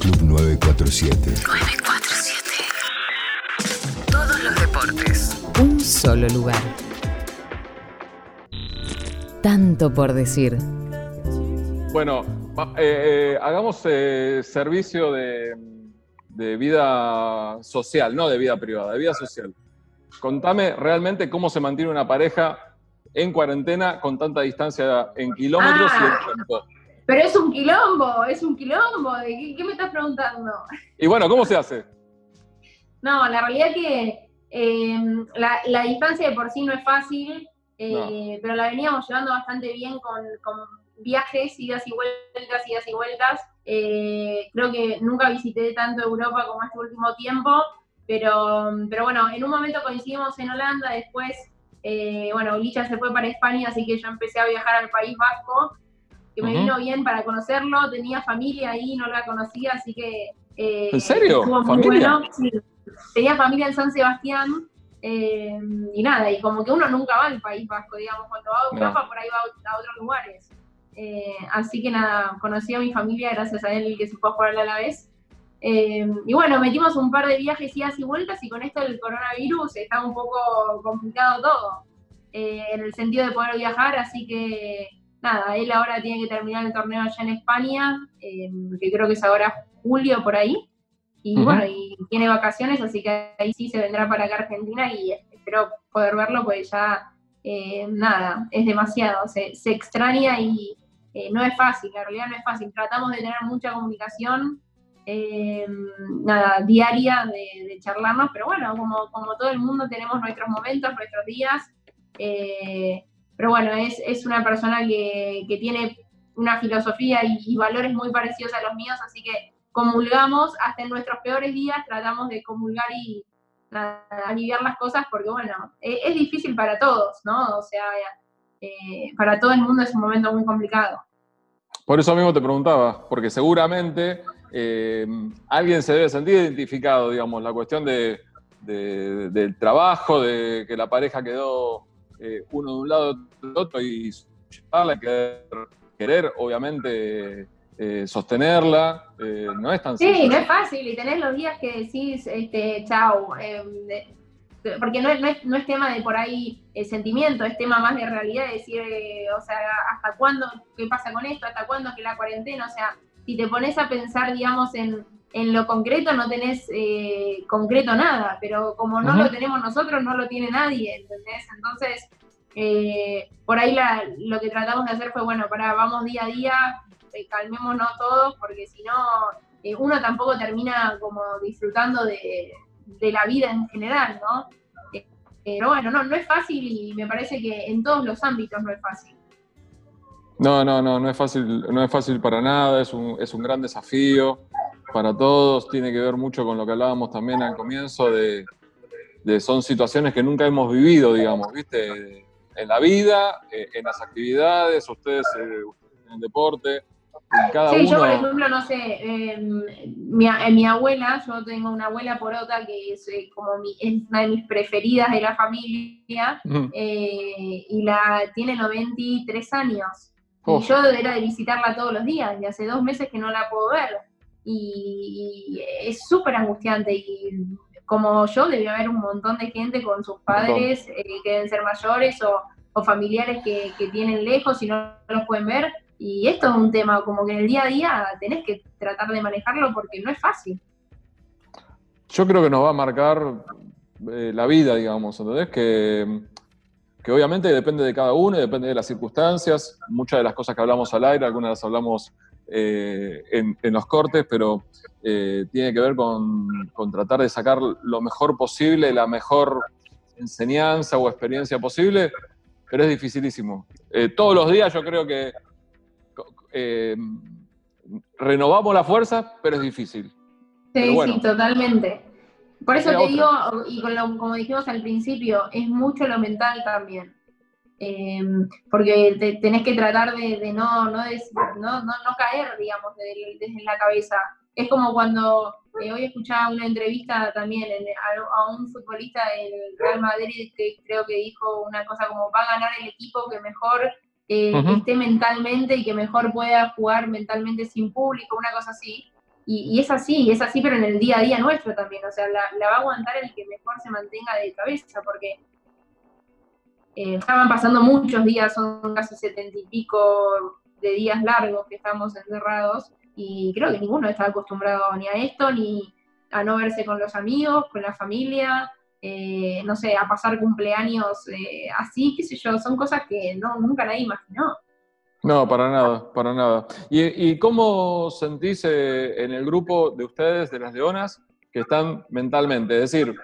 Club 947. 947. Todos los deportes. Un solo lugar. Tanto por decir. Bueno, eh, eh, hagamos eh, servicio de, de vida social, no de vida privada, de vida social. Contame realmente cómo se mantiene una pareja en cuarentena con tanta distancia en kilómetros y Ah. en tiempo. Pero es un quilombo, es un quilombo. ¿De qué, qué me estás preguntando? Y bueno, ¿cómo se hace? No, la realidad es que eh, la, la distancia de por sí no es fácil, eh, pero la veníamos llevando bastante bien con, con viajes, idas y vueltas, idas y vueltas. Eh, creo que nunca visité tanto Europa como este último tiempo, pero, pero bueno, en un momento coincidimos en Holanda, después, eh, bueno, Licha se fue para España, así que yo empecé a viajar al País Vasco, que me vino bien para conocerlo, tenía familia ahí, no la conocía, así que... eh, ¿En serio? bueno, sí. Tenía familia en San Sebastián, eh, y nada, y como que uno nunca va al País Vasco, digamos, cuando va a No. Europa por ahí va a, a otros lugares. Eh, así que nada, conocí a mi familia gracias a él que se fue a jugar a la vez. Eh, y bueno, metimos un par de viajes idas y vueltas y con esto del coronavirus está un poco complicado todo, eh, en el sentido de poder viajar, así que nada, él ahora tiene que terminar el torneo allá en España, eh, que creo que es ahora julio por ahí, y bueno, y tiene vacaciones, así que ahí sí se vendrá para acá Argentina y espero poder verlo, pues ya, eh, nada, es demasiado, se, se extraña y eh, no es fácil, la realidad no es fácil, tratamos de tener mucha comunicación, eh, nada, diaria de, charlarnos, pero bueno, como, como todo el mundo tenemos nuestros momentos, nuestros días, eh, pero bueno, es, es una persona que, que tiene una filosofía y, valores muy parecidos a los míos, así que comulgamos hasta en nuestros peores días, tratamos de comulgar y aliviar las cosas porque bueno, e- es, difícil para todos, ¿no? O sea, eh, para todo el mundo es un momento muy complicado. Por eso mismo te preguntaba, porque seguramente eh, alguien se debe sentir identificado, digamos, la cuestión de, de- del trabajo, de que la pareja quedó eh, uno de un lado del otro y querer, querer, obviamente, eh, sostenerla, no es tan Sí, sencillo. no es fácil y tenés los días que decís, este, chau, de- porque no es, no, es, no es tema de por ahí el sentimiento, es tema más de realidad, de decir, o sea, ¿hasta cuándo? ¿Qué pasa con esto? ¿Hasta cuándo que la cuarentena? O sea, si te pones a pensar, digamos, en, en lo concreto, no tenés eh, concreto nada, pero como no lo tenemos nosotros, no lo tiene nadie, ¿entendés? Entonces, eh, por ahí la- lo que tratamos de hacer fue, bueno, para vamos día a día, eh, calmémonos todos, porque si no, eh, uno tampoco termina como disfrutando de, de la vida en general, ¿no? Pero bueno, no, no es fácil y me parece que en todos los ámbitos no es fácil. No, no, no, no es fácil, no es fácil para nada, es un, es un gran desafío para todos, tiene que ver mucho con lo que hablábamos también al comienzo de, de son situaciones que nunca hemos vivido, digamos, ¿viste? En la vida, eh, en las actividades, ustedes, eh, en el deporte, en cada Sí, yo por ejemplo, no sé, eh, mi, mi abuela, yo tengo una abuela porota que es eh, como mi, es una de mis preferidas de la familia, eh, y la tiene 93 años. Y yo era de visitarla todos los días, y hace dos meses que no la puedo ver. Y, y es súper angustiante. Y como yo, debe haber un montón de gente con sus padres eh, que deben ser mayores o, o familiares que, que tienen lejos y no los pueden ver. Y esto es un tema como que en el día a día tenés que tratar de manejarlo porque no es fácil. Yo creo que nos va a marcar eh, la vida, digamos, ¿entendés? Que, que obviamente depende de cada uno y depende de las circunstancias. Muchas de las cosas que hablamos al aire, algunas las hablamos eh, en, en los cortes, pero eh, tiene que ver con, con tratar de sacar lo mejor posible, la mejor enseñanza o experiencia posible, pero es dificilísimo. Eh, todos los días yo creo que eh, renovamos la fuerza, pero es difícil. Sí, bueno. sí, totalmente. Por eso te otra. digo, y con lo- como dijimos al principio, es mucho lo mental también. Em, porque tenés que tratar de, no, no, no, caer, digamos, desde, la cabeza. Es como cuando eh, hoy escuchaba una entrevista también a, un futbolista del Real Madrid que creo que dijo una cosa como va a ganar el equipo que mejor eh, esté mentalmente y que mejor pueda jugar mentalmente sin público, una cosa así. Y, es así, es así, pero en el día a día nuestro también. O sea, la, la va a aguantar el que mejor se mantenga de cabeza, porque eh, estaban pasando muchos días, son casi setenta y pico de días largos que estamos encerrados y creo que ninguno está acostumbrado ni a esto, ni a no verse con los amigos, con la familia, eh, no sé, a pasar cumpleaños eh, así, qué sé yo, son cosas que no, nunca nadie imaginó. No, para nada, para nada. ¿Y, cómo sentís en el grupo de ustedes, de las leonas, que están mentalmente? Es decir,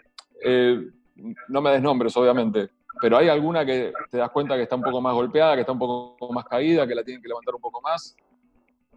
no me des nombres, obviamente, pero hay alguna que te das cuenta que está un poco más golpeada, que está un poco más caída, que la tienen que levantar un poco más.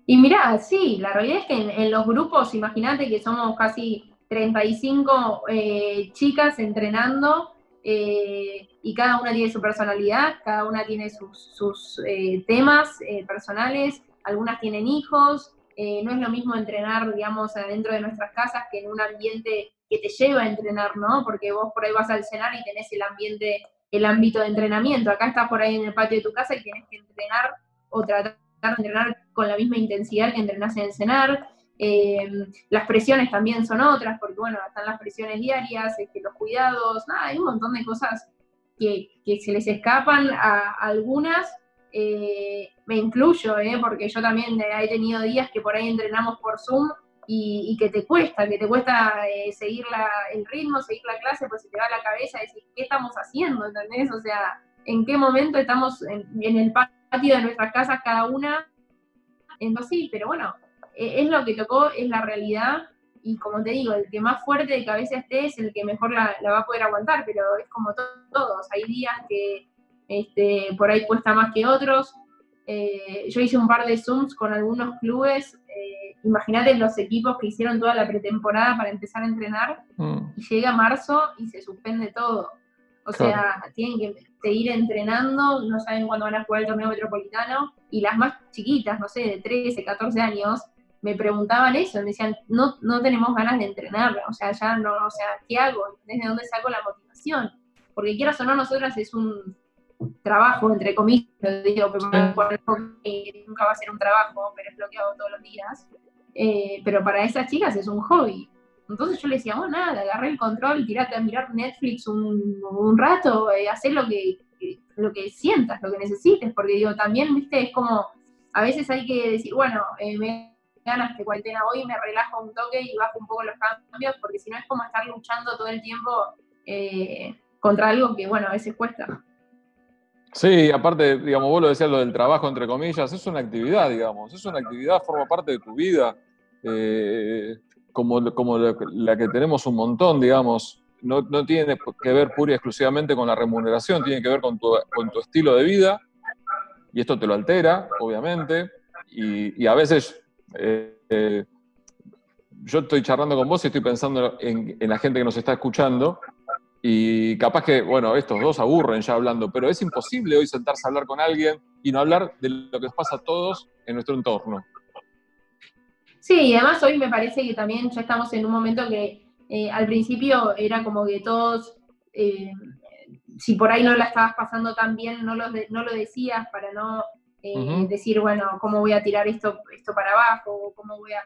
Y mirá, sí, la realidad es que en, los grupos, imagínate que somos casi 35 eh, chicas entrenando eh, y cada una tiene su personalidad, cada una tiene sus, eh, temas personales, algunas tienen hijos, no es lo mismo entrenar, digamos, dentro de nuestras casas que en un ambiente que te lleva a entrenar, ¿no? Porque vos por ahí vas al cenar y tenés el ambiente el ámbito de entrenamiento. Acá estás por ahí en el patio de tu casa y tienes que entrenar o tratar de entrenar con la misma intensidad que entrenás en el cenar. Eh, las presiones también son otras, porque bueno, están las presiones diarias, que los cuidados, nada, hay un montón de cosas que, se les escapan a, algunas. Eh, me incluyo, eh, porque yo también he tenido días que por ahí entrenamos por Zoom y, que te cuesta, que te cuesta eh, seguir el ritmo, seguir la clase, pues se te va la cabeza decir, ¿qué estamos haciendo? ¿Entendés? O sea, ¿en qué momento estamos en, el patio de nuestras casas cada una? Entonces sí, pero bueno, es lo que tocó, es la realidad y como te digo, el que más fuerte de cabeza esté es el que mejor la, va a poder aguantar, pero es como todos, hay días que este, por ahí cuesta más que otros. Eh, yo hice un par de Zooms con algunos clubes imagínate los equipos que hicieron toda la pretemporada para empezar a entrenar mm. y llega marzo y se suspende todo. O sea, tienen que seguir entrenando, no saben cuándo van a jugar el torneo metropolitano y las más chiquitas, no sé, de 13, 14 años, me preguntaban eso, me decían, no, no tenemos ganas de entrenar, o sea, ya no, o sea, ¿qué hago? ¿Desde dónde saco la motivación? Porque quieras o no, nosotras es un trabajo, entre comillas, digo, pero nunca va a ser un trabajo, pero es lo que hago todos los días. Eh, pero para esas chicas es un hobby. Entonces yo le decía, oh, nada, agarré el control, tirate a mirar Netflix un, un rato, eh, hacer lo que, lo que sientas, lo que necesites, porque digo, también, viste, es como, a veces hay que decir, bueno, eh, me ganas de cuarentena hoy, me relajo un toque y bajo un poco los cambios, porque si no es como estar luchando todo el tiempo eh, contra algo que, bueno, a veces cuesta. Sí, aparte, digamos, vos lo decías, lo del trabajo, entre comillas, es una actividad, digamos, es una actividad, forma parte de tu vida, eh, como, como la que tenemos un montón, digamos, no, no, tiene que ver pura y exclusivamente con la remuneración, tiene que ver con tu, con tu estilo de vida, y esto te lo altera, obviamente, y, a veces eh, yo estoy charlando con vos y estoy pensando en, en la gente que nos está escuchando, y capaz que, bueno, estos dos aburren ya hablando, pero es imposible hoy sentarse a hablar con alguien y no hablar de lo que nos pasa a todos en nuestro entorno. Sí, y además hoy me parece que también ya estamos en un momento que eh, al principio era como que todos, eh, si por ahí no la estabas pasando tan bien, no lo, no lo decías para no eh, decir, bueno, ¿cómo voy a tirar esto, esto para abajo? ¿Cómo voy a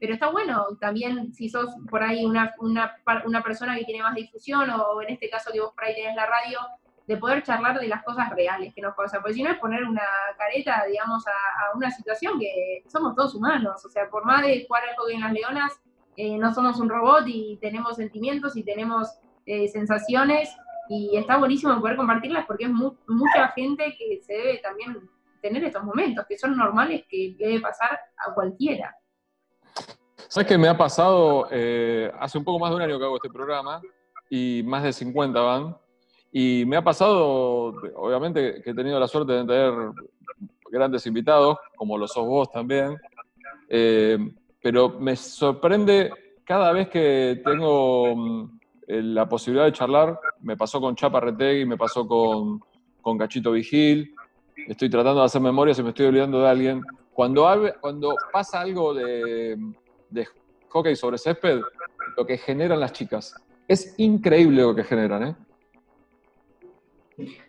pero está bueno también si sos por ahí una, una, una, persona que tiene más difusión o en este caso que vos por ahí tenés la radio, de poder charlar de las cosas reales que nos pasan, porque si no es poner una careta, digamos, a, una situación que somos todos humanos, o sea, por más de jugar al hockey en las leonas, eh, no somos un robot y tenemos sentimientos y tenemos eh, sensaciones. Y está buenísimo poder compartirlas porque es mucha gente que se debe también tener estos momentos, que son normales, que debe pasar a cualquiera. ¿Sabes qué me ha pasado? Eh, hace un poco más de un año que hago este programa y más de 50 van. Y me ha pasado, obviamente, que he tenido la suerte de tener grandes invitados, como lo sos vos también. Eh, pero me sorprende cada vez que tengo mm, la posibilidad de charlar. Me pasó con Chapa Retegui, me pasó con, con Cachito Vigil. Estoy tratando de hacer memoria si me estoy olvidando de alguien. Cuando, cuando pasa algo de, de hockey sobre césped, lo que generan las chicas. Es increíble lo que generan, ¿eh?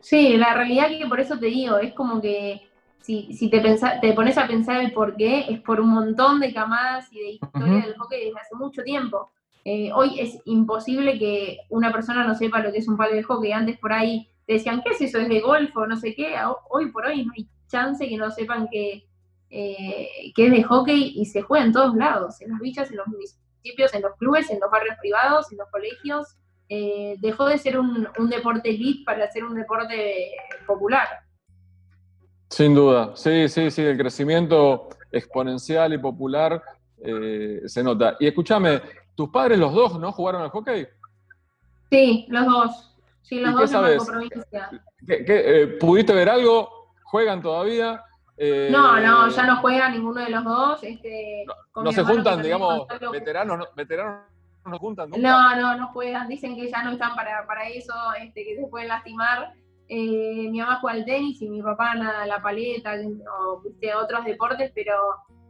Sí, la realidad que por eso te digo, es como que si, si te, pensa- te pones a pensar el por qué, es por un montón de camadas y de historia Ujú. del hockey desde hace mucho tiempo. Eh, hoy es imposible que una persona no sepa lo que es un palo de hockey. Antes por ahí decían, ¿qué es eso? ¿Es de golf o no sé qué? A- Hoy por hoy no hay chance que no sepan que, eh, que es de hockey y se juega en todos lados, en las villas, en los municipios, en los clubes, en los barrios privados, en los colegios. Eh, dejó de ser un, un deporte elite para ser un deporte popular. Sin duda, sí, sí, sí, el crecimiento exponencial y popular eh, se nota. Y escúchame, ¿tus padres los dos no jugaron al hockey? Sí, los dos. Sí, los ¿Y qué dos en sabes? ¿Qué- qué, eh, ¿Pudiste ver algo? ¿Juegan todavía? Eh, No, no, ya no juega ninguno de los dos. Este, No mi se juntan, digamos, veteranos, no- veteranos no juntan nunca. No, no, no juegan. Dicen que ya no están para, para eso, este, que se pueden lastimar. Eh, mi mamá juega al tenis y mi papá nada, la paleta o viste, otros deportes, pero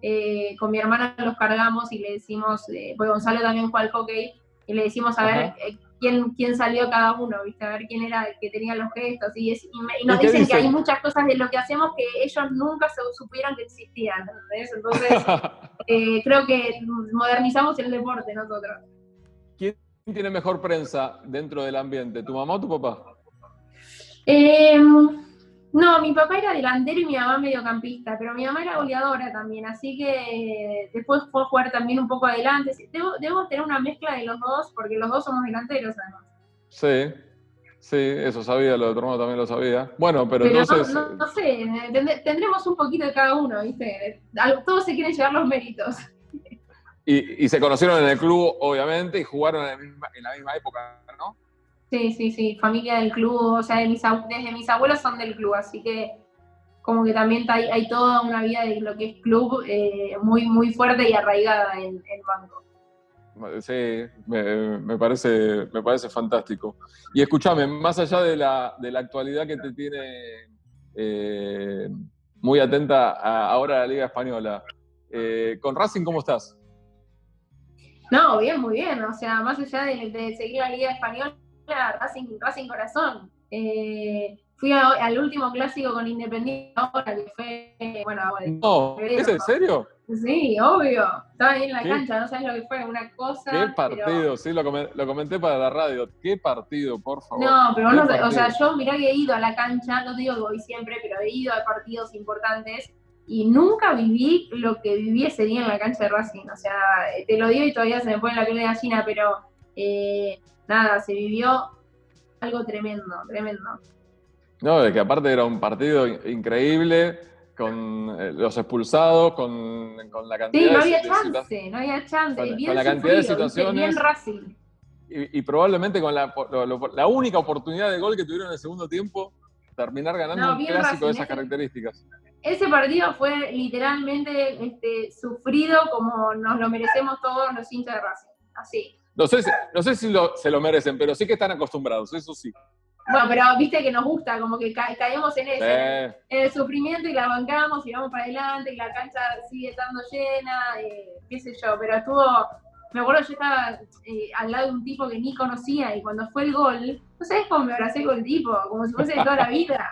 eh, con mi hermana los cargamos y le decimos, eh, porque Gonzalo también juega al hockey, y le decimos a ver Ajá. eh, quién, quién salió cada uno, ¿viste? a ver quién era el que tenía los gestos. Y, es- y me- y nos ¿Y qué dicen que hay muchas cosas de lo que hacemos que ellos nunca se supieron que existían. ¿entendés? Entonces, (laughs) eh, creo que modernizamos el deporte nosotros. ¿Quién tiene mejor prensa dentro del ambiente, tu mamá o tu papá? Eh, no, mi papá era delantero y mi mamá mediocampista, pero mi mamá era goleadora también, así que después fue a jugar también un poco adelante. Debo, debo tener una mezcla de los dos, porque los dos somos delanteros además. Sí, sí, eso sabía, lo de tu hermano también lo sabía. Bueno, pero, Pero, entonces... no, no- no sé, tend- tendremos un poquito de cada uno, ¿viste? Todos se quieren llevar los méritos. Y, y se conocieron en el club, obviamente, y jugaron en la misma, en la misma época, ¿no? Sí, sí, sí, familia del club, o sea, de mis ab- desde mis abuelos son del club, así que como que también hay, hay toda una vida de lo que es club eh, muy, muy fuerte y arraigada en el banco. Sí, me, me parece, me parece fantástico. Y escúchame, más allá de la, de la actualidad que te tiene eh, muy atenta a- ahora a la Liga Española, eh, con Racing, ¿cómo estás? No, bien, muy bien, o sea, más allá de, de seguir la Liga Española, Racing, Racing Corazón. Eh, fui a- al último clásico con Independiente ahora, que fue, bueno, ahora, No, ¿es en serio? sí, obvio, estaba ahí en la ¿Qué? cancha, no sabes lo que fue, una cosa. ¿Qué pero- partido? Sí, lo, comen- lo comenté para la radio. ¿Qué partido, por favor? No, pero vos ¿Qué no o sea, yo mirá que he ido a la cancha, no te digo que voy siempre, pero he ido a partidos importantes y nunca viví lo que viví ese día en la cancha de Racing. O sea, te lo digo y todavía se me pone la piel de gallina, pero eh, nada, se vivió algo tremendo, tremendo. No, de que aparte era un partido in- increíble, con eh, los expulsados, con, con la cantidad Sí, no de- había de chance, no había chance. Con- bien con la cantidad de situaciones. Bien Racing. y, y probablemente con la, lo- lo- la única oportunidad de gol que tuvieron en el segundo tiempo, terminar ganando No, un clásico de esas características. Ese partido fue literalmente este, sufrido como nos lo merecemos todos los hinchas de Racing. Así. No sé, si- no sé si lo- se lo merecen, pero sí que están acostumbrados, eso sí. Bueno, pero viste que nos gusta, como que ca- caemos en eso, Eh, en el sufrimiento y la bancamos y vamos para adelante y la cancha sigue estando llena, eh, qué sé yo, pero estuvo, me acuerdo yo estaba eh, al lado de un tipo que ni conocía y cuando fue el gol, no sabes cómo me abracé con el tipo, como si fuese de toda la vida.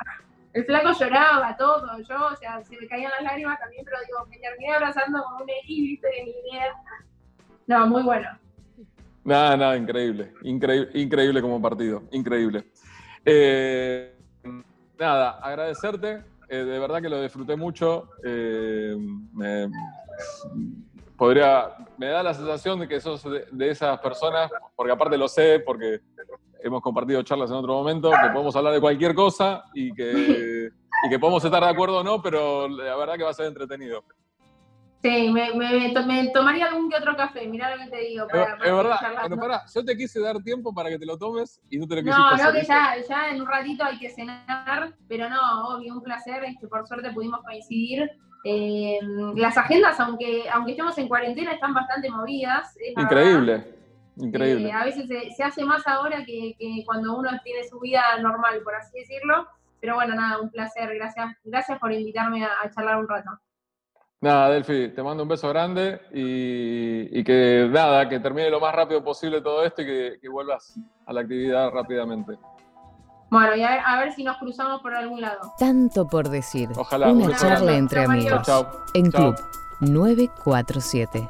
El flaco lloraba, todo, yo, o sea, se me caían las lágrimas también, pero digo, me terminé abrazando con un X, viste, que ni idea. No, muy bueno. Nada, nada, increíble, increíble, increíble como partido, increíble. Eh, nada, agradecerte, eh, de verdad que lo disfruté mucho. eh, me, podría, me da la sensación de que sos de, de esas personas, porque aparte lo sé, porque hemos compartido charlas en otro momento, que podemos hablar de cualquier cosa y que, y que podemos estar de acuerdo o no, pero la verdad que va a ser entretenido. Sí, me, me, me to- me tomaría algún que otro café, mirá lo que te digo. Es, para- es para seguir verdad, bueno, pará, yo te quise dar tiempo para que te lo tomes y no te lo quisiste No, no, que ya, ya en un ratito hay que cenar, pero no, obvio, un placer, este, por suerte pudimos coincidir. Eh, las agendas, aunque, aunque estemos en cuarentena, están bastante movidas. es Increíble, verdad. increíble. Eh, a veces se, se hace más ahora que, que cuando uno tiene su vida normal, por así decirlo. pero bueno, nada, un placer. Gracias, gracias por invitarme a, a charlar un rato. Nada, Delphi, te mando un beso grande y, y que nada, que termine lo más rápido posible todo esto y que, que vuelvas a la actividad rápidamente. Bueno, y a ver, a ver si nos cruzamos por algún lado. Tanto por decir. Ojalá, un Una charla grande. entre Chao, amigos. Chao. En Chao. Club 947.